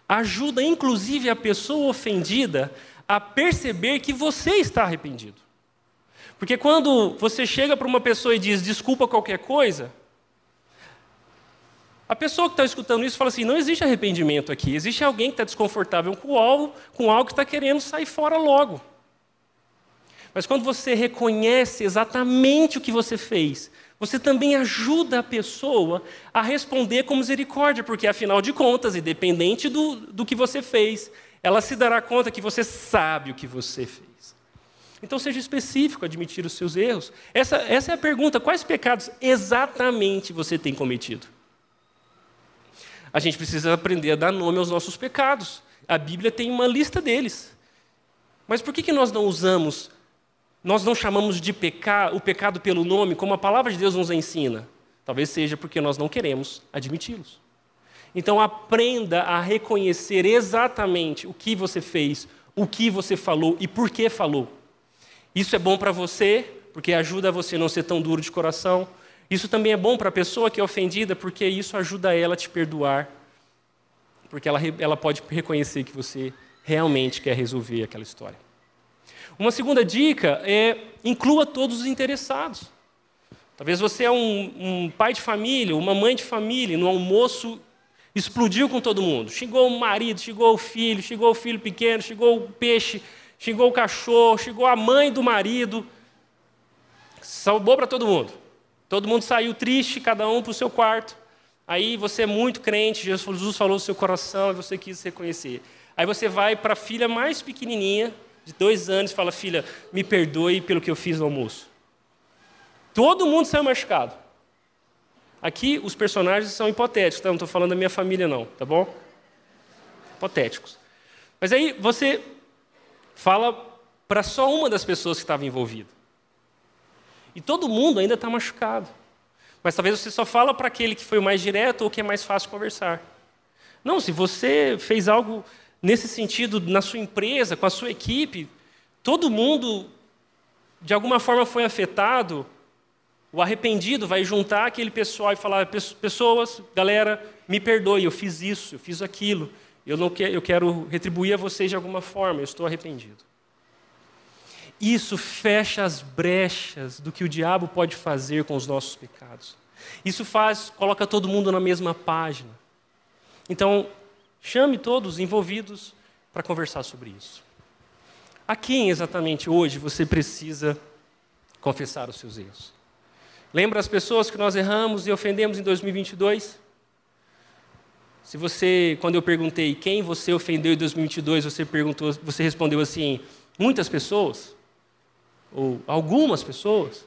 ajuda inclusive a pessoa ofendida a perceber que você está arrependido. Porque quando você chega para uma pessoa e diz desculpa qualquer coisa, a pessoa que está escutando isso fala assim: não existe arrependimento aqui, existe alguém que está desconfortável com algo, com algo que está querendo sair fora logo. Mas quando você reconhece exatamente o que você fez, você também ajuda a pessoa a responder com misericórdia, porque afinal de contas, independente do, do que você fez, ela se dará conta que você sabe o que você fez. Então seja específico, admitir os seus erros. Essa, essa é a pergunta: quais pecados exatamente você tem cometido? A gente precisa aprender a dar nome aos nossos pecados. A Bíblia tem uma lista deles. Mas por que, que nós não usamos, nós não chamamos de pecar, o pecado pelo nome, como a palavra de Deus nos ensina? Talvez seja porque nós não queremos admiti-los. Então aprenda a reconhecer exatamente o que você fez, o que você falou e por que falou. Isso é bom para você, porque ajuda você a não ser tão duro de coração. Isso também é bom para a pessoa que é ofendida, porque isso ajuda ela a te perdoar. Porque ela, ela pode reconhecer que você realmente quer resolver aquela história. Uma segunda dica é inclua todos os interessados. Talvez você é um, um, pai de família, uma mãe de família, no almoço explodiu com todo mundo. Chegou o marido, chegou o filho, chegou o filho pequeno, chegou o peixe, xingou o cachorro, xingou a mãe do marido. Salvou para todo mundo. Todo mundo saiu triste, cada um para o seu quarto. Aí você é muito crente, Jesus falou no seu coração e você quis reconhecer. Aí você vai para a filha mais pequenininha, de dois anos, e fala: Filha, me perdoe pelo que eu fiz no almoço. Todo mundo saiu machucado. Aqui os personagens são hipotéticos, tá? não estou falando da minha família, não, tá bom? Hipotéticos. Mas aí você fala para só uma das pessoas que estava envolvida. E todo mundo ainda está machucado. Mas talvez você só fala para aquele que foi o mais direto ou que é mais fácil conversar. Não, se você fez algo nesse sentido na sua empresa, com a sua equipe, todo mundo de alguma forma foi afetado, o arrependido vai juntar aquele pessoal e falar: pessoas, galera, me perdoe, eu fiz isso, eu fiz aquilo, eu não quero, eu quero retribuir a vocês de alguma forma, eu estou arrependido. Isso fecha as brechas do que o diabo pode fazer com os nossos pecados. Isso faz, coloca todo mundo na mesma página. Então, chame todos envolvidos para conversar sobre isso. A quem exatamente hoje você precisa confessar os seus erros? Lembra as pessoas que nós erramos e ofendemos em 2022? Se você, quando eu perguntei quem você ofendeu em 2022, você perguntou, você respondeu assim, muitas pessoas ou algumas pessoas.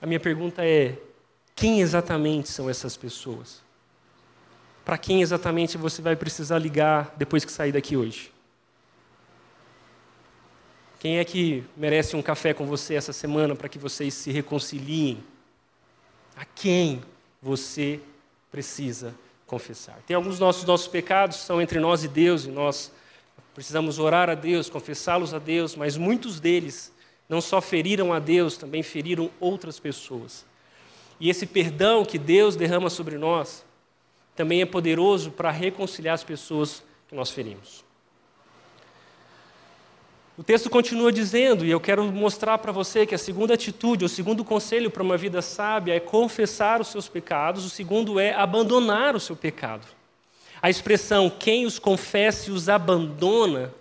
A minha pergunta é: quem exatamente são essas pessoas? Para quem exatamente você vai precisar ligar depois que sair daqui hoje? Quem é que merece um café com você essa semana para que vocês se reconciliem? A quem você precisa confessar? Tem alguns nossos, nossos pecados são entre nós e Deus, e nós precisamos orar a Deus, confessá-los a Deus, mas muitos deles não só feriram a Deus, também feriram outras pessoas. E esse perdão que Deus derrama sobre nós também é poderoso para reconciliar as pessoas que nós ferimos. O texto continua dizendo, e eu quero mostrar para você que a segunda atitude, o segundo conselho para uma vida sábia é confessar os seus pecados, o segundo é abandonar o seu pecado. A expressão quem os confessa e os abandona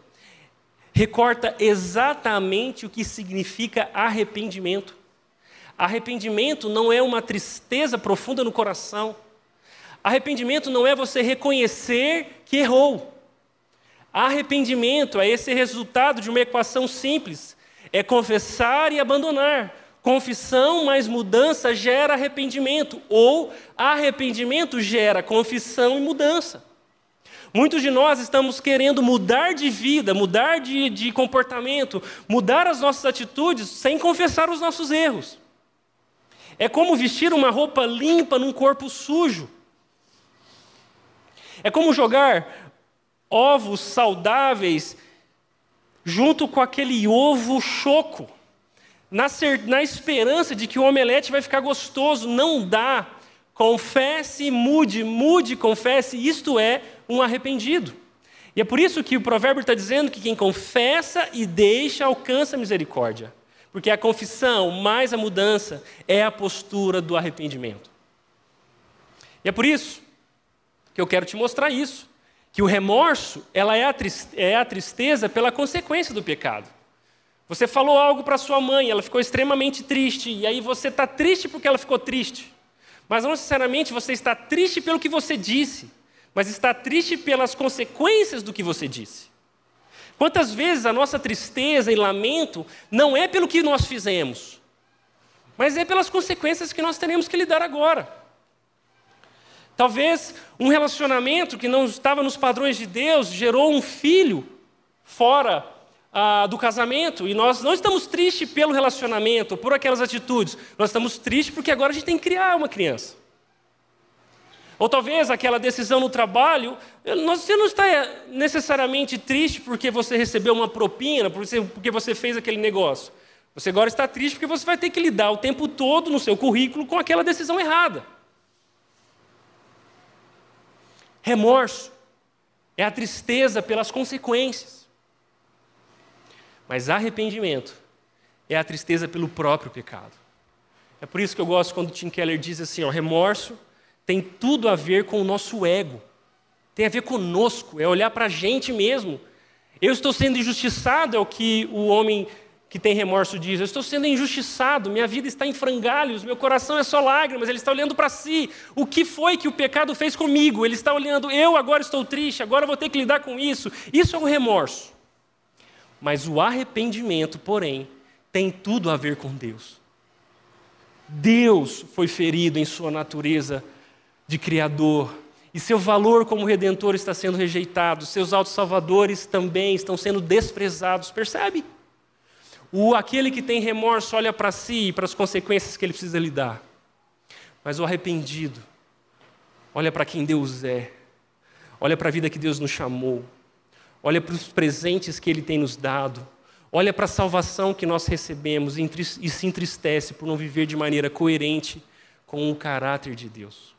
recorta exatamente o que significa arrependimento. Arrependimento não é uma tristeza profunda no coração. Arrependimento não é você reconhecer que errou. Arrependimento é esse resultado de uma equação simples: é confessar e abandonar. Confissão mais mudança gera arrependimento, ou arrependimento gera confissão e mudança. Muitos de nós estamos querendo mudar de vida, mudar de, de comportamento, mudar as nossas atitudes sem confessar os nossos erros. É como vestir uma roupa limpa num corpo sujo. É como jogar ovos saudáveis junto com aquele ovo choco, na, na esperança de que o omelete vai ficar gostoso. Não dá. Confesse, mude, mude, confesse, isto é um arrependido. E é por isso que o provérbio está dizendo que quem confessa e deixa alcança a misericórdia. Porque a confissão mais a mudança é a postura do arrependimento. E é por isso que eu quero te mostrar isso. Que o remorso ela é, a é a tristeza pela consequência do pecado. Você falou algo para sua mãe, ela ficou extremamente triste, e aí você está triste porque ela ficou triste. Mas não necessariamente você está triste pelo que você disse, mas está triste pelas consequências do que você disse. Quantas vezes a nossa tristeza e lamento não é pelo que nós fizemos, mas é pelas consequências que nós teremos que lidar agora. Talvez um relacionamento que não estava nos padrões de Deus gerou um filho fora ah, do casamento e nós não estamos tristes pelo relacionamento, por aquelas atitudes, nós estamos tristes porque agora a gente tem que criar uma criança. Ou talvez aquela decisão no trabalho, você não está necessariamente triste porque você recebeu uma propina, porque você fez aquele negócio. Você agora está triste porque você vai ter que lidar o tempo todo no seu currículo com aquela decisão errada. Remorso é a tristeza pelas consequências. Mas arrependimento é a tristeza pelo próprio pecado. É por isso que eu gosto quando Tim Keller diz assim: ó, remorso tem tudo a ver com o nosso ego, tem a ver conosco, é olhar para a gente mesmo. Eu estou sendo injustiçado, é o que o homem que tem remorso diz. Eu estou sendo injustiçado, minha vida está em frangalhos, meu coração é só lágrimas. Ele está olhando para si. O que foi que o pecado fez comigo? Ele está olhando, eu agora estou triste, agora vou ter que lidar com isso. Isso é um remorso. Mas o arrependimento, porém, tem tudo a ver com Deus. Deus foi ferido em sua natureza de Criador. E seu valor como redentor está sendo rejeitado, seus autos salvadores também estão sendo desprezados. Percebe? O aquele que tem remorso olha para si e para as consequências que ele precisa lidar. Mas o arrependido olha para quem Deus é. Olha para a vida que Deus nos chamou. Olha para os presentes que ele tem nos dado. Olha para a salvação que nós recebemos e se entristece por não viver de maneira coerente com o caráter de Deus.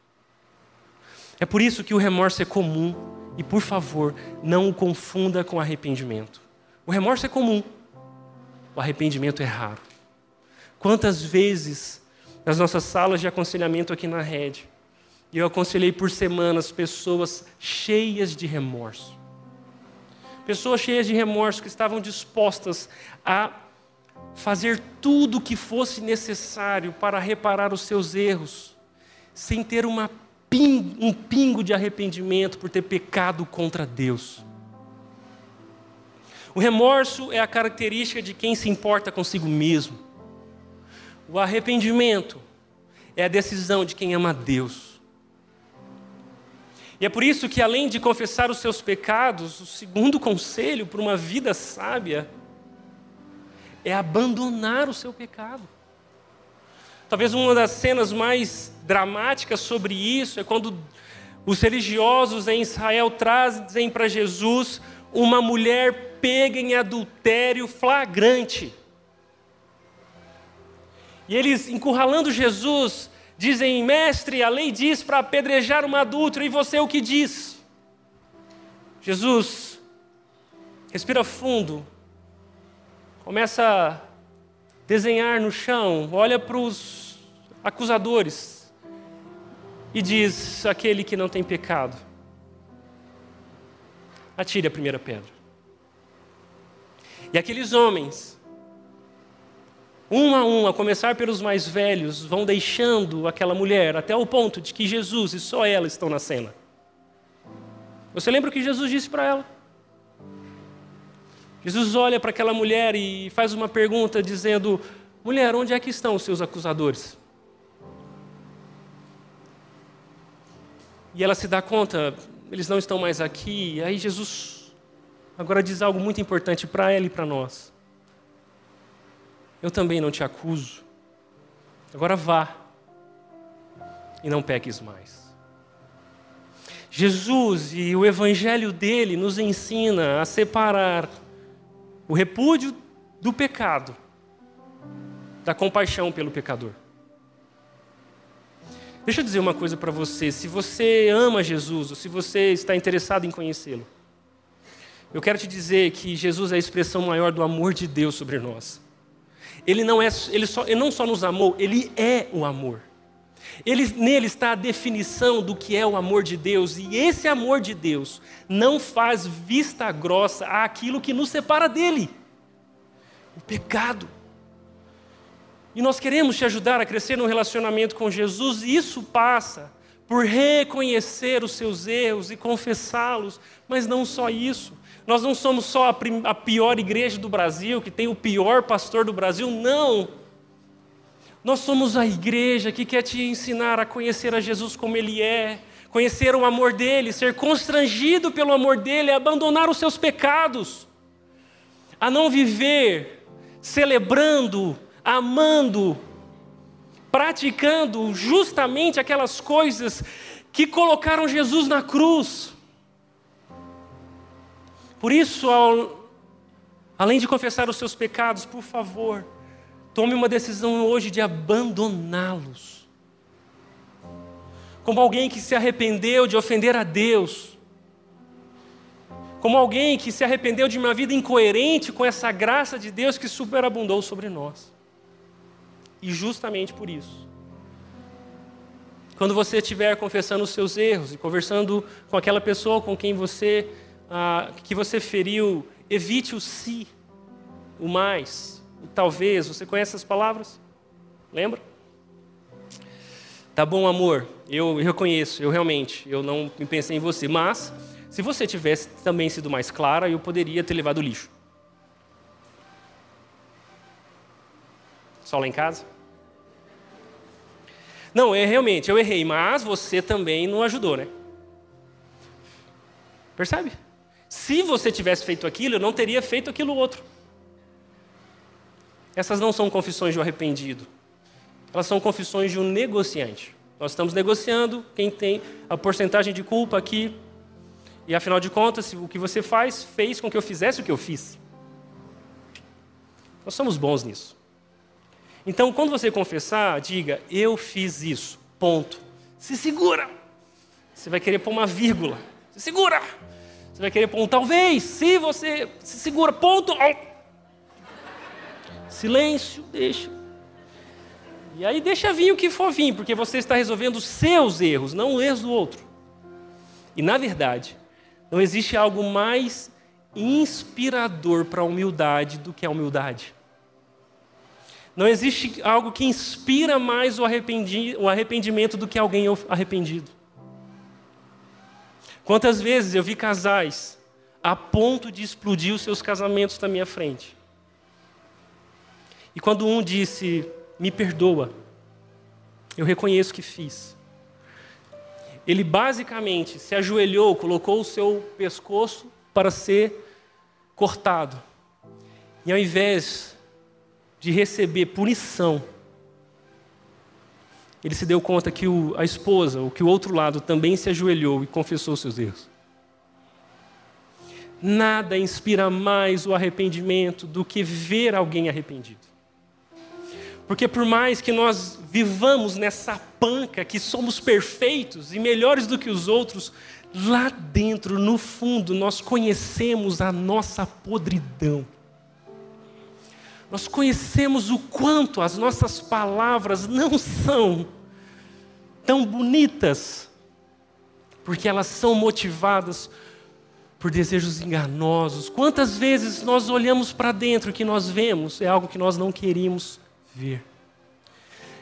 É por isso que o remorso é comum e, por favor, não o confunda com arrependimento. O remorso é comum, o arrependimento é raro. Quantas vezes nas nossas salas de aconselhamento aqui na rede, eu aconselhei por semanas pessoas cheias de remorso. Pessoas cheias de remorso que estavam dispostas a fazer tudo o que fosse necessário para reparar os seus erros, sem ter uma um pingo de arrependimento por ter pecado contra Deus. O remorso é a característica de quem se importa consigo mesmo. O arrependimento é a decisão de quem ama Deus. E é por isso que, além de confessar os seus pecados, o segundo conselho para uma vida sábia é abandonar o seu pecado. Talvez uma das cenas mais dramáticas sobre isso é quando os religiosos em Israel trazem para Jesus uma mulher pega em adultério flagrante. E eles, encurralando Jesus, dizem: Mestre, a lei diz para apedrejar uma adulta, e você o que diz? Jesus, respira fundo, começa a desenhar no chão, olha para os acusadores e diz: aquele que não tem pecado, atire a primeira pedra. E aqueles homens, um a um, a começar pelos mais velhos, vão deixando aquela mulher até o ponto de que Jesus e só ela estão na cena. Você lembra o que Jesus disse para ela? Jesus olha para aquela mulher e faz uma pergunta dizendo: Mulher, onde é que estão os seus acusadores? E ela se dá conta, eles não estão mais aqui. E aí Jesus agora diz algo muito importante para ela e para nós. Eu também não te acuso. Agora vá e não peques mais. Jesus e o evangelho dele nos ensina a separar o repúdio do pecado, da compaixão pelo pecador. Deixa eu dizer uma coisa para você: se você ama Jesus, ou se você está interessado em conhecê-lo, eu quero te dizer que Jesus é a expressão maior do amor de Deus sobre nós. Ele não, é, ele, só, ele não só nos amou, ele é o amor. Ele, nele está a definição do que é o amor de Deus, e esse amor de Deus não faz vista grossa àquilo que nos separa dele o pecado. E nós queremos te ajudar a crescer no relacionamento com Jesus, e isso passa por reconhecer os seus erros e confessá-los, mas não só isso. Nós não somos só a, pior igreja do Brasil, que tem o pior pastor do Brasil, não. Nós somos a igreja que quer te ensinar a conhecer a Jesus como Ele é, conhecer o amor dele, ser constrangido pelo amor dele, abandonar os seus pecados, a não viver celebrando, amando, praticando justamente aquelas coisas que colocaram Jesus na cruz. Por isso, ao, além de confessar os seus pecados, por favor, Tome uma decisão hoje de abandoná-los. Como alguém que se arrependeu de ofender a Deus. Como alguém que se arrependeu de uma vida incoerente com essa graça de Deus que superabundou sobre nós. E justamente por isso. Quando você estiver confessando os seus erros e conversando com aquela pessoa com quem você ah, que você feriu, evite o si, o mais talvez, você conhece essas palavras? Lembra? Tá bom, amor, eu reconheço, eu realmente, eu não me pensei em você, mas se você tivesse também sido mais clara, eu poderia ter levado o lixo. Só lá em casa? Não, é realmente, eu errei, mas você também não ajudou, né? Percebe? Se você tivesse feito aquilo, eu não teria feito aquilo outro. Essas não são confissões de um arrependido. Elas são confissões de um negociante. Nós estamos negociando quem tem a porcentagem de culpa aqui. E afinal de contas, o que você faz fez com que eu fizesse o que eu fiz. Nós somos bons nisso. Então, quando você confessar, diga: Eu fiz isso. Ponto. Se segura. Você vai querer pôr uma vírgula. Se segura. Você vai querer pôr um talvez. Se você se segura, ponto. Silêncio, deixa. E aí deixa vir o que for vir, porque você está resolvendo seus erros, não os erros do outro. E na verdade, não existe algo mais inspirador para a humildade do que a humildade. Não existe algo que inspira mais o, arrependimento do que alguém arrependido. Quantas vezes eu vi casais a ponto de explodir os seus casamentos na minha frente. E quando um disse, me perdoa, eu reconheço que fiz. Ele basicamente se ajoelhou, colocou o seu pescoço para ser cortado. E ao invés de receber punição, ele se deu conta que o, a esposa, ou que o outro lado, também se ajoelhou e confessou seus erros. Nada inspira mais o arrependimento do que ver alguém arrependido. Porque por mais que nós vivamos nessa panca que somos perfeitos e melhores do que os outros, lá dentro, no fundo, nós conhecemos a nossa podridão. Nós conhecemos o quanto as nossas palavras não são tão bonitas, porque elas são motivadas por desejos enganosos. Quantas vezes nós olhamos para dentro o que nós vemos é algo que nós não queríamos ver.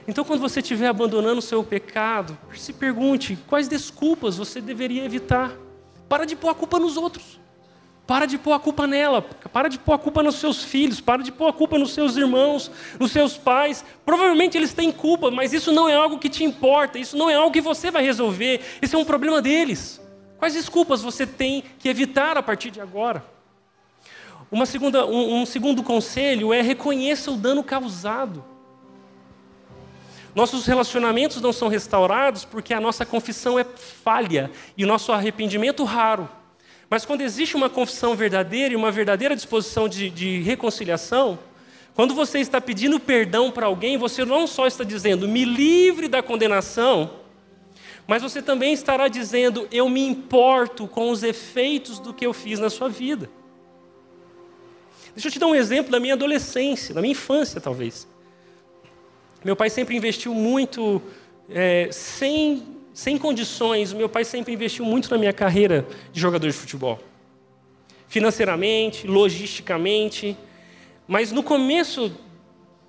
Então, quando você estiver abandonando o seu pecado, se pergunte quais desculpas você deveria evitar. Para de pôr a culpa nos outros. Para de pôr a culpa nela. Para de pôr a culpa nos seus filhos. Para de pôr a culpa nos seus irmãos, nos seus pais. Provavelmente eles têm culpa, mas isso não é algo que te importa. Isso não é algo que você vai resolver. Isso é um problema deles. Quais desculpas você tem que evitar a partir de agora? Uma segunda, um, um segundo conselho é reconheça o dano causado. Nossos relacionamentos não são restaurados porque a nossa confissão é falha e o nosso arrependimento raro. Mas quando existe uma confissão verdadeira e uma verdadeira disposição de, de reconciliação, quando você está pedindo perdão para alguém, você não só está dizendo, me livre da condenação, mas você também estará dizendo, eu me importo com os efeitos do que eu fiz na sua vida. Deixa eu te dar um exemplo da minha adolescência, da minha infância, talvez. Meu pai sempre investiu muito, é, sem, sem condições, meu pai sempre investiu muito na minha carreira de jogador de futebol. Financeiramente, logisticamente. Mas no começo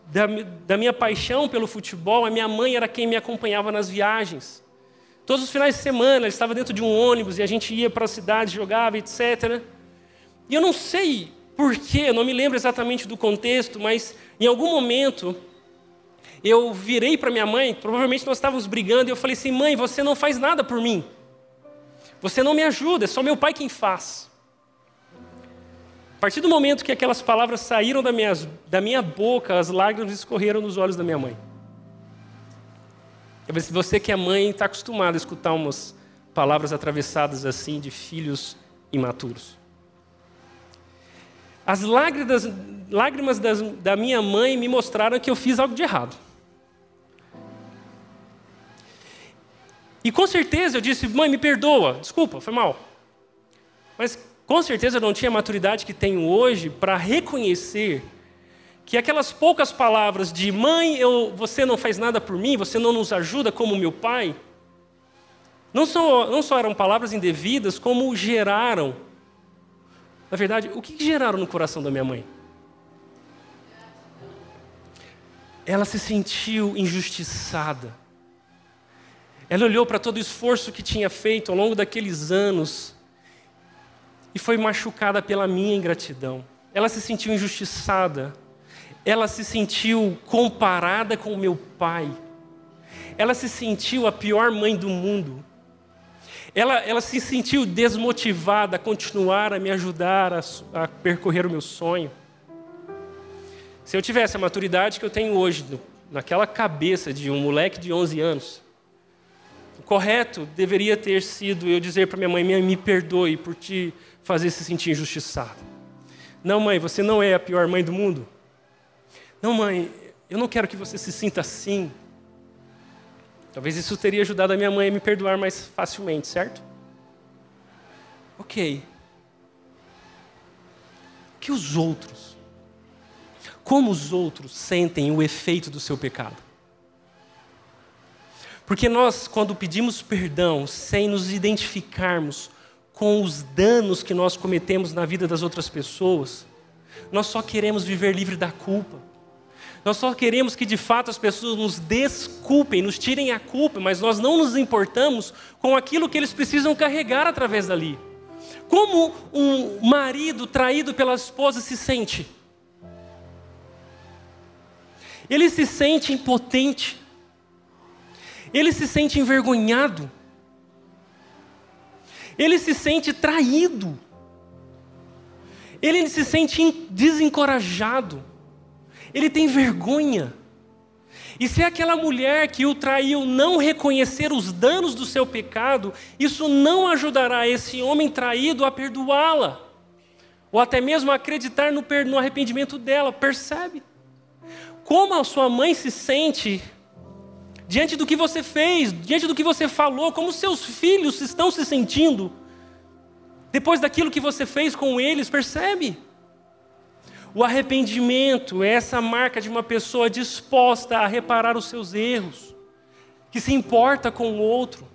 da, da minha paixão pelo futebol, a minha mãe era quem me acompanhava nas viagens. Todos os finais de semana, ela estava dentro de um ônibus e a gente ia para a cidade, jogava, etc. E eu não sei porquê, não me lembro exatamente do contexto, mas em algum momento eu virei para minha mãe, provavelmente nós estávamos brigando, e eu falei assim: mãe, você não faz nada por mim. Você não me ajuda, é só meu pai quem faz. A partir do momento que aquelas palavras saíram da minha, da minha boca, as lágrimas escorreram nos olhos da minha mãe. Se você que é mãe está acostumado a escutar umas palavras atravessadas assim de filhos imaturos. As lágrimas, lágrimas das, da minha mãe me mostraram que eu fiz algo de errado. E com certeza eu disse, mãe, me perdoa, desculpa, foi mal. Mas com certeza eu não tinha a maturidade que tenho hoje para reconhecer que aquelas poucas palavras de mãe, eu, você não faz nada por mim, você não nos ajuda como meu pai, não só, não só eram palavras indevidas, como geraram na verdade, o que geraram no coração da minha mãe? Ela se sentiu injustiçada. Ela olhou para todo o esforço que tinha feito ao longo daqueles anos e foi machucada pela minha ingratidão. Ela se sentiu injustiçada. Ela se sentiu comparada com o meu pai. ela se sentiu a pior mãe do mundo. Ela, ela se sentiu desmotivada a continuar a me ajudar a, a percorrer o meu sonho. Se eu tivesse a maturidade que eu tenho hoje, naquela cabeça de um moleque de 11 anos, o correto deveria ter sido eu dizer para minha mãe: minha, me perdoe por te fazer se sentir injustiçado. Não, mãe, você não é a pior mãe do mundo. Não, mãe, eu não quero que você se sinta assim. Talvez isso teria ajudado a minha mãe a me perdoar mais facilmente, certo? Ok. Que os outros como os outros sentem o efeito do seu pecado. Porque nós, quando pedimos perdão sem nos identificarmos com os danos que nós cometemos na vida das outras pessoas, nós só queremos viver livre da culpa. Nós só queremos que de fato as pessoas nos desculpem, nos tirem a culpa, mas nós não nos importamos com aquilo que eles precisam carregar através dali. Como um marido traído pela esposa se sente? Ele se sente impotente. Ele se sente envergonhado. Ele se sente traído. Ele se sente desencorajado. Ele tem vergonha. E se aquela mulher que o traiu não reconhecer os danos do seu pecado, isso não ajudará esse homem traído a perdoá-la, ou até mesmo a acreditar no, arrependimento dela, percebe? como a sua mãe se sente diante do que você fez, diante do que você falou, como seus filhos estão se sentindo depois daquilo que você fez com eles, percebe? O arrependimento é essa marca de uma pessoa disposta a reparar os seus erros, que se importa com o outro.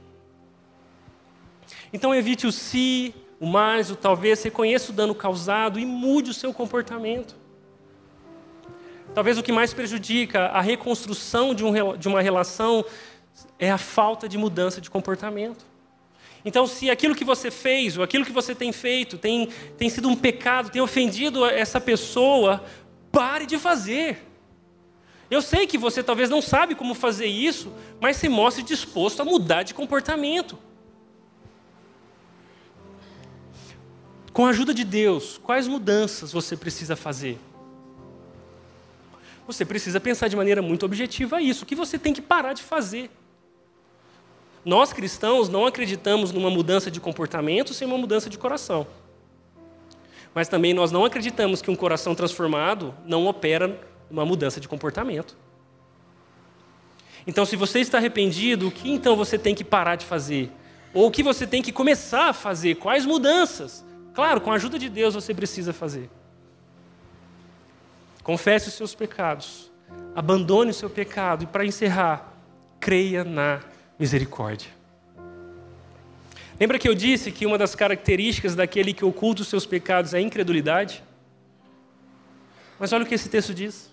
Então evite o se, o mais, o talvez, reconheça o dano causado e mude o seu comportamento. Talvez o que mais prejudica a reconstrução de, um, de uma relação é a falta de mudança de comportamento. Então, se aquilo que você fez, ou aquilo que você tem feito, tem, tem sido um pecado, tem ofendido essa pessoa, pare de fazer. Eu sei que você talvez não sabe como fazer isso, mas se mostre disposto a mudar de comportamento. Com a ajuda de Deus, quais mudanças você precisa fazer? Você precisa pensar de maneira muito objetiva isso. O que você tem que parar de fazer? Nós cristãos não acreditamos numa mudança de comportamento sem uma mudança de coração. Mas também nós não acreditamos que um coração transformado não opera uma mudança de comportamento. Então, se você está arrependido, o que então você tem que parar de fazer? Ou o que você tem que começar a fazer? Quais mudanças? Claro, com a ajuda de Deus você precisa fazer. Confesse os seus pecados. Abandone o seu pecado. E para encerrar, creia na misericórdia. Lembra que eu disse que uma das características daquele que oculta os seus pecados é a incredulidade? Mas olha o que esse texto diz: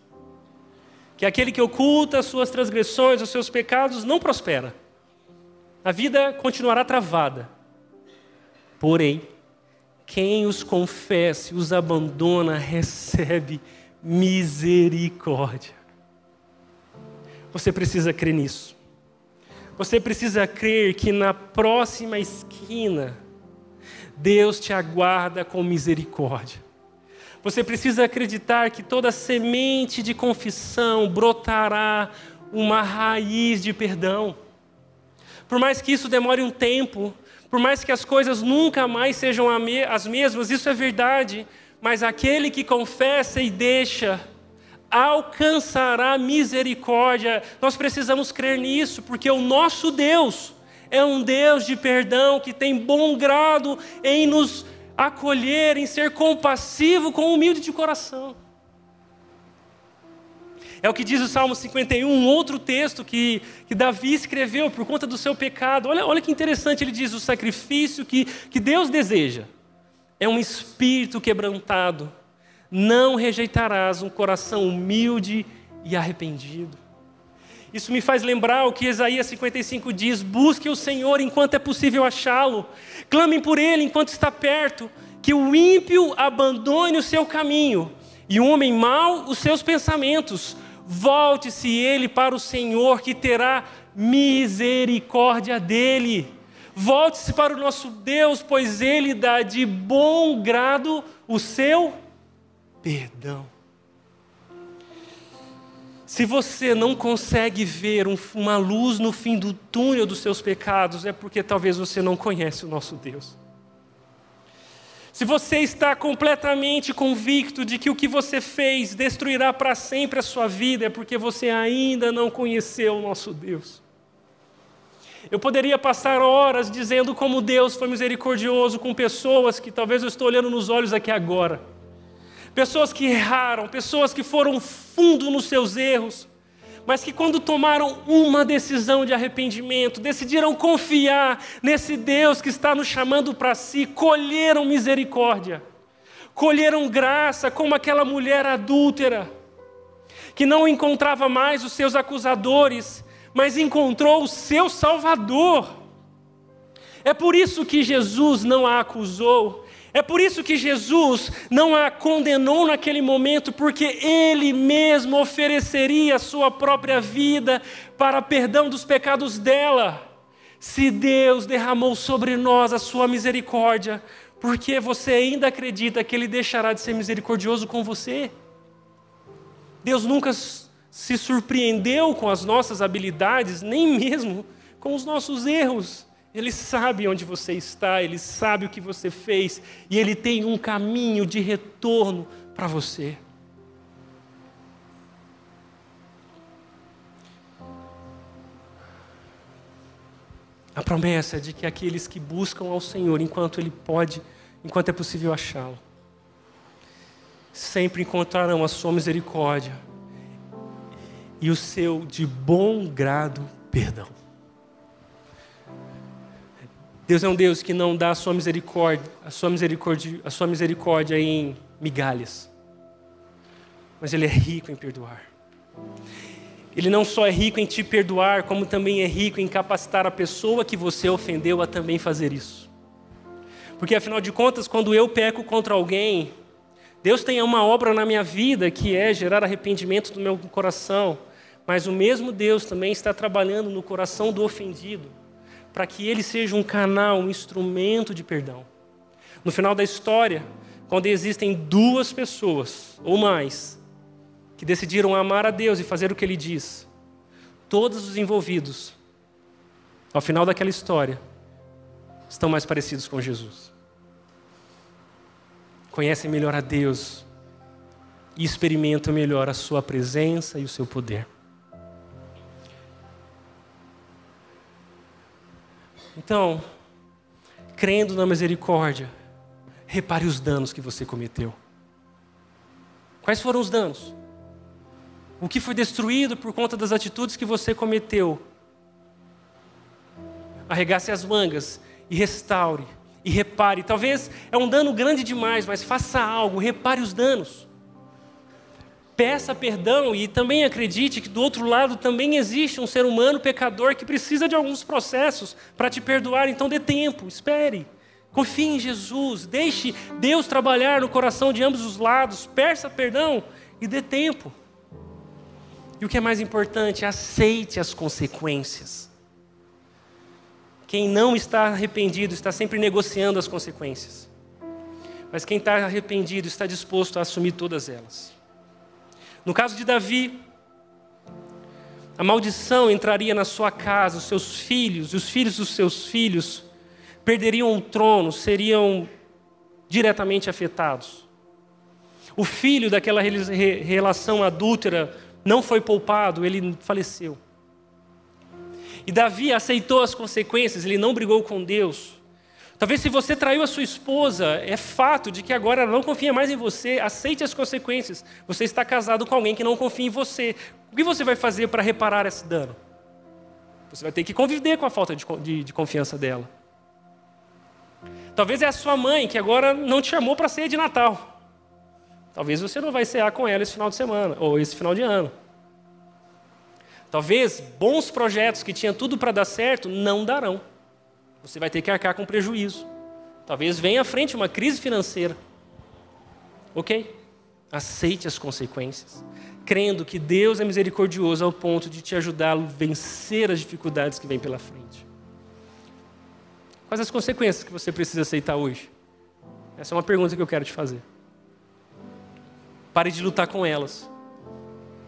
que aquele que oculta as suas transgressões, os seus pecados, não prospera. A vida continuará travada. Porém, quem os confessa os abandona recebe misericórdia. Você precisa crer nisso. Você precisa crer que na próxima esquina, Deus te aguarda com misericórdia. Você precisa acreditar que toda semente de confissão brotará uma raiz de perdão. Por mais que isso demore um tempo, por mais que as coisas nunca mais sejam as mesmas, isso é verdade, mas aquele que confessa e deixa alcançará misericórdia. Nós precisamos crer nisso, porque o nosso Deus é um Deus de perdão que tem bom grado em nos acolher, em ser compassivo com humilde de coração. É o que diz o Salmo 51, um outro texto que, que Davi escreveu por conta do seu pecado. Olha, olha que interessante, ele diz: o sacrifício que, que Deus deseja é um espírito quebrantado. Não rejeitarás um coração humilde e arrependido. Isso me faz lembrar o que Isaías 55 diz: busque o Senhor enquanto é possível achá-lo, clamem por Ele enquanto está perto, que o ímpio abandone o seu caminho e o homem mau os seus pensamentos. Volte-se ele para o Senhor, que terá misericórdia dele. Volte-se para o nosso Deus, pois ele dá de bom grado o seu perdão. Se você não consegue ver um, uma luz no fim do túnel dos seus pecados, é porque talvez você não conhece o nosso Deus. Se você está completamente convicto de que o que você fez destruirá para sempre a sua vida, é porque você ainda não conheceu o nosso Deus. Eu poderia passar horas dizendo como Deus foi misericordioso com pessoas que talvez eu estou olhando nos olhos aqui agora. Pessoas que erraram, pessoas que foram fundo nos seus erros, mas que quando tomaram uma decisão de arrependimento, decidiram confiar nesse Deus que está nos chamando para si, colheram misericórdia, colheram graça, como aquela mulher adúltera, que não encontrava mais os seus acusadores, mas encontrou o seu Salvador. É por isso que Jesus não a acusou, é por isso que Jesus não a condenou naquele momento, porque ele mesmo ofereceria a sua própria vida para perdão dos pecados dela. Se Deus derramou sobre nós a sua misericórdia, por que você ainda acredita que ele deixará de ser misericordioso com você? Deus nunca se surpreendeu com as nossas habilidades, nem mesmo com os nossos erros. Ele sabe onde você está, ele sabe o que você fez e ele tem um caminho de retorno para você. A promessa é de que aqueles que buscam ao Senhor enquanto ele pode, enquanto é possível achá-lo, sempre encontrarão a sua misericórdia e o seu de bom grado perdão. Deus é um Deus que não dá a sua misericórdia, a sua misericórdia, a sua misericórdia em migalhas. Mas ele é rico em perdoar. Ele não só é rico em te perdoar, como também é rico em capacitar a pessoa que você ofendeu a também fazer isso. Porque afinal de contas, quando eu peco contra alguém, Deus tem uma obra na minha vida que é gerar arrependimento no meu coração, mas o mesmo Deus também está trabalhando no coração do ofendido para que ele seja um canal, um instrumento de perdão. No final da história, quando existem duas pessoas ou mais que decidiram amar a Deus e fazer o que ele diz, todos os envolvidos, ao final daquela história, estão mais parecidos com Jesus. Conhecem melhor a Deus e experimentam melhor a sua presença e o seu poder. Então, crendo na misericórdia, repare os danos que você cometeu. Quais foram os danos? O que foi destruído por conta das atitudes que você cometeu? Arregace as mangas e restaure e repare. Talvez é um dano grande demais, mas faça algo, repare os danos peça perdão e também acredite que do outro lado também existe um ser humano pecador que precisa de alguns processos para te perdoar. Então dê tempo, espere. Confie em Jesus, deixe Deus trabalhar no coração de ambos os lados, peça perdão e dê tempo. E o que é mais importante, aceite as consequências. Quem não está arrependido está sempre negociando as consequências. Mas quem está arrependido está disposto a assumir todas elas. No caso de Davi, a maldição entraria na sua casa, os seus filhos e os filhos dos seus filhos perderiam o trono, seriam diretamente afetados. O filho daquela relação adúltera não foi poupado, ele faleceu. E Davi aceitou as consequências, ele não brigou com Deus. Talvez se você traiu a sua esposa, é fato de que agora ela não confia mais em você, aceite as consequências. Você está casado com alguém que não confia em você. O que você vai fazer para reparar esse dano? Você vai ter que conviver com a falta de, de, de confiança dela. Talvez é a sua mãe que agora não te chamou para ceia de Natal. Talvez você não vai cear com ela esse final de semana ou esse final de ano. Talvez bons projetos que tinham tudo para dar certo não darão você vai ter que arcar com prejuízo. Talvez venha à frente uma crise financeira. Ok? Aceite as consequências, crendo que Deus é misericordioso ao ponto de te ajudar a vencer as dificuldades que vêm pela frente. Quais as consequências que você precisa aceitar hoje? Essa é uma pergunta que eu quero te fazer. Pare de lutar com elas.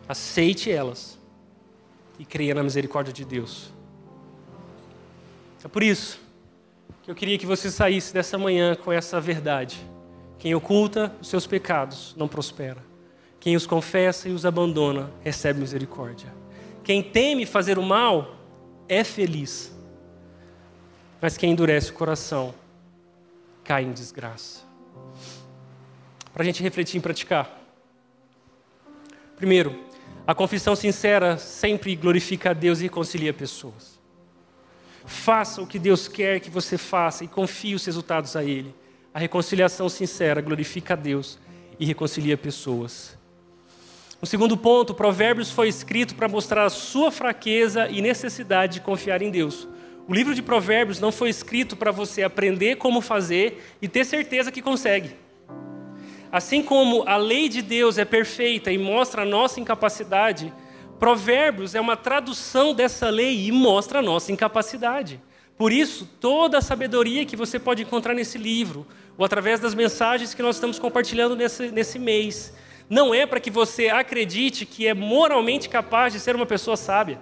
Aceite elas. E creia na misericórdia de Deus. É por isso que eu queria que você saísse dessa manhã com essa verdade. Quem oculta os seus pecados não prospera. Quem os confessa e os abandona recebe misericórdia. Quem teme fazer o mal é feliz. Mas quem endurece o coração cai em desgraça. Para a gente refletir e praticar. Primeiro, a confissão sincera sempre glorifica a Deus e reconcilia pessoas. Faça o que Deus quer que você faça e confie os resultados a Ele. A reconciliação sincera glorifica a Deus e reconcilia pessoas. O segundo ponto, Provérbios foi escrito para mostrar a sua fraqueza e necessidade de confiar em Deus. O livro de Provérbios não foi escrito para você aprender como fazer e ter certeza que consegue. Assim como a lei de Deus é perfeita e mostra a nossa incapacidade, Provérbios é uma tradução dessa lei e mostra a nossa incapacidade. Por isso, toda a sabedoria que você pode encontrar nesse livro, ou através das mensagens que nós estamos compartilhando nesse, nesse mês, não é para que você acredite que é moralmente capaz de ser uma pessoa sábia.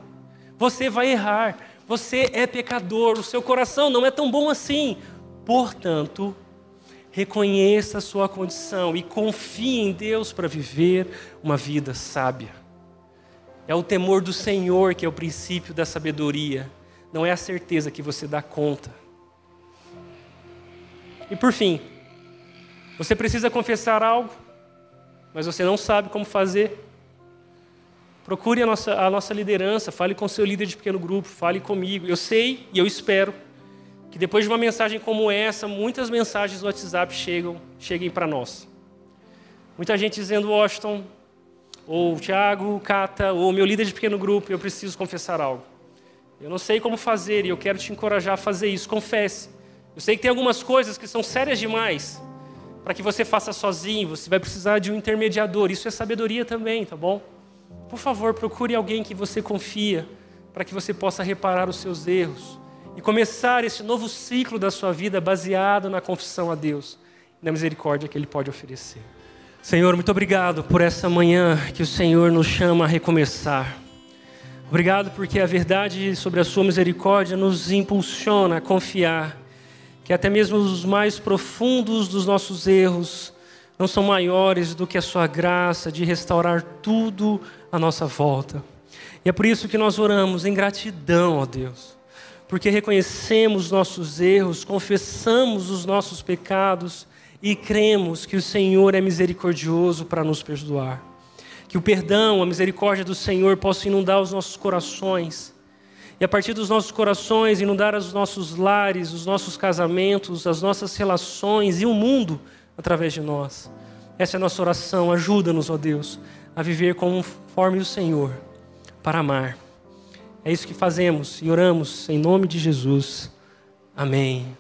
Você vai errar, você é pecador, o seu coração não é tão bom assim. Portanto, reconheça a sua condição e confie em Deus para viver uma vida sábia. É o temor do Senhor que é o princípio da sabedoria, não é a certeza que você dá conta. E por fim, você precisa confessar algo, mas você não sabe como fazer. Procure a nossa, a nossa liderança, fale com seu líder de pequeno grupo, fale comigo. Eu sei e eu espero que depois de uma mensagem como essa, muitas mensagens do WhatsApp chegam, cheguem para nós. Muita gente dizendo, Washington, ou Tiago, Cata, ou meu líder de pequeno grupo, eu preciso confessar algo. Eu não sei como fazer e eu quero te encorajar a fazer isso. Confesse. Eu sei que tem algumas coisas que são sérias demais para que você faça sozinho. Você vai precisar de um intermediador. Isso é sabedoria também, tá bom? Por favor, procure alguém que você confia, para que você possa reparar os seus erros e começar esse novo ciclo da sua vida baseado na confissão a Deus e na misericórdia que Ele pode oferecer. Senhor, muito obrigado por essa manhã que o Senhor nos chama a recomeçar. Obrigado porque a verdade sobre a Sua misericórdia nos impulsiona a confiar que até mesmo os mais profundos dos nossos erros não são maiores do que a Sua graça de restaurar tudo à nossa volta. E é por isso que nós oramos em gratidão, ó Deus, porque reconhecemos nossos erros, confessamos os nossos pecados e cremos que o Senhor é misericordioso para nos perdoar. Que o perdão, a misericórdia do Senhor possa inundar os nossos corações. E a partir dos nossos corações, inundar os nossos lares, os nossos casamentos, as nossas relações e o mundo através de nós. Essa é a nossa oração. Ajuda-nos, ó Deus, a viver conforme o Senhor, para amar. É isso que fazemos e oramos em nome de Jesus. Amém.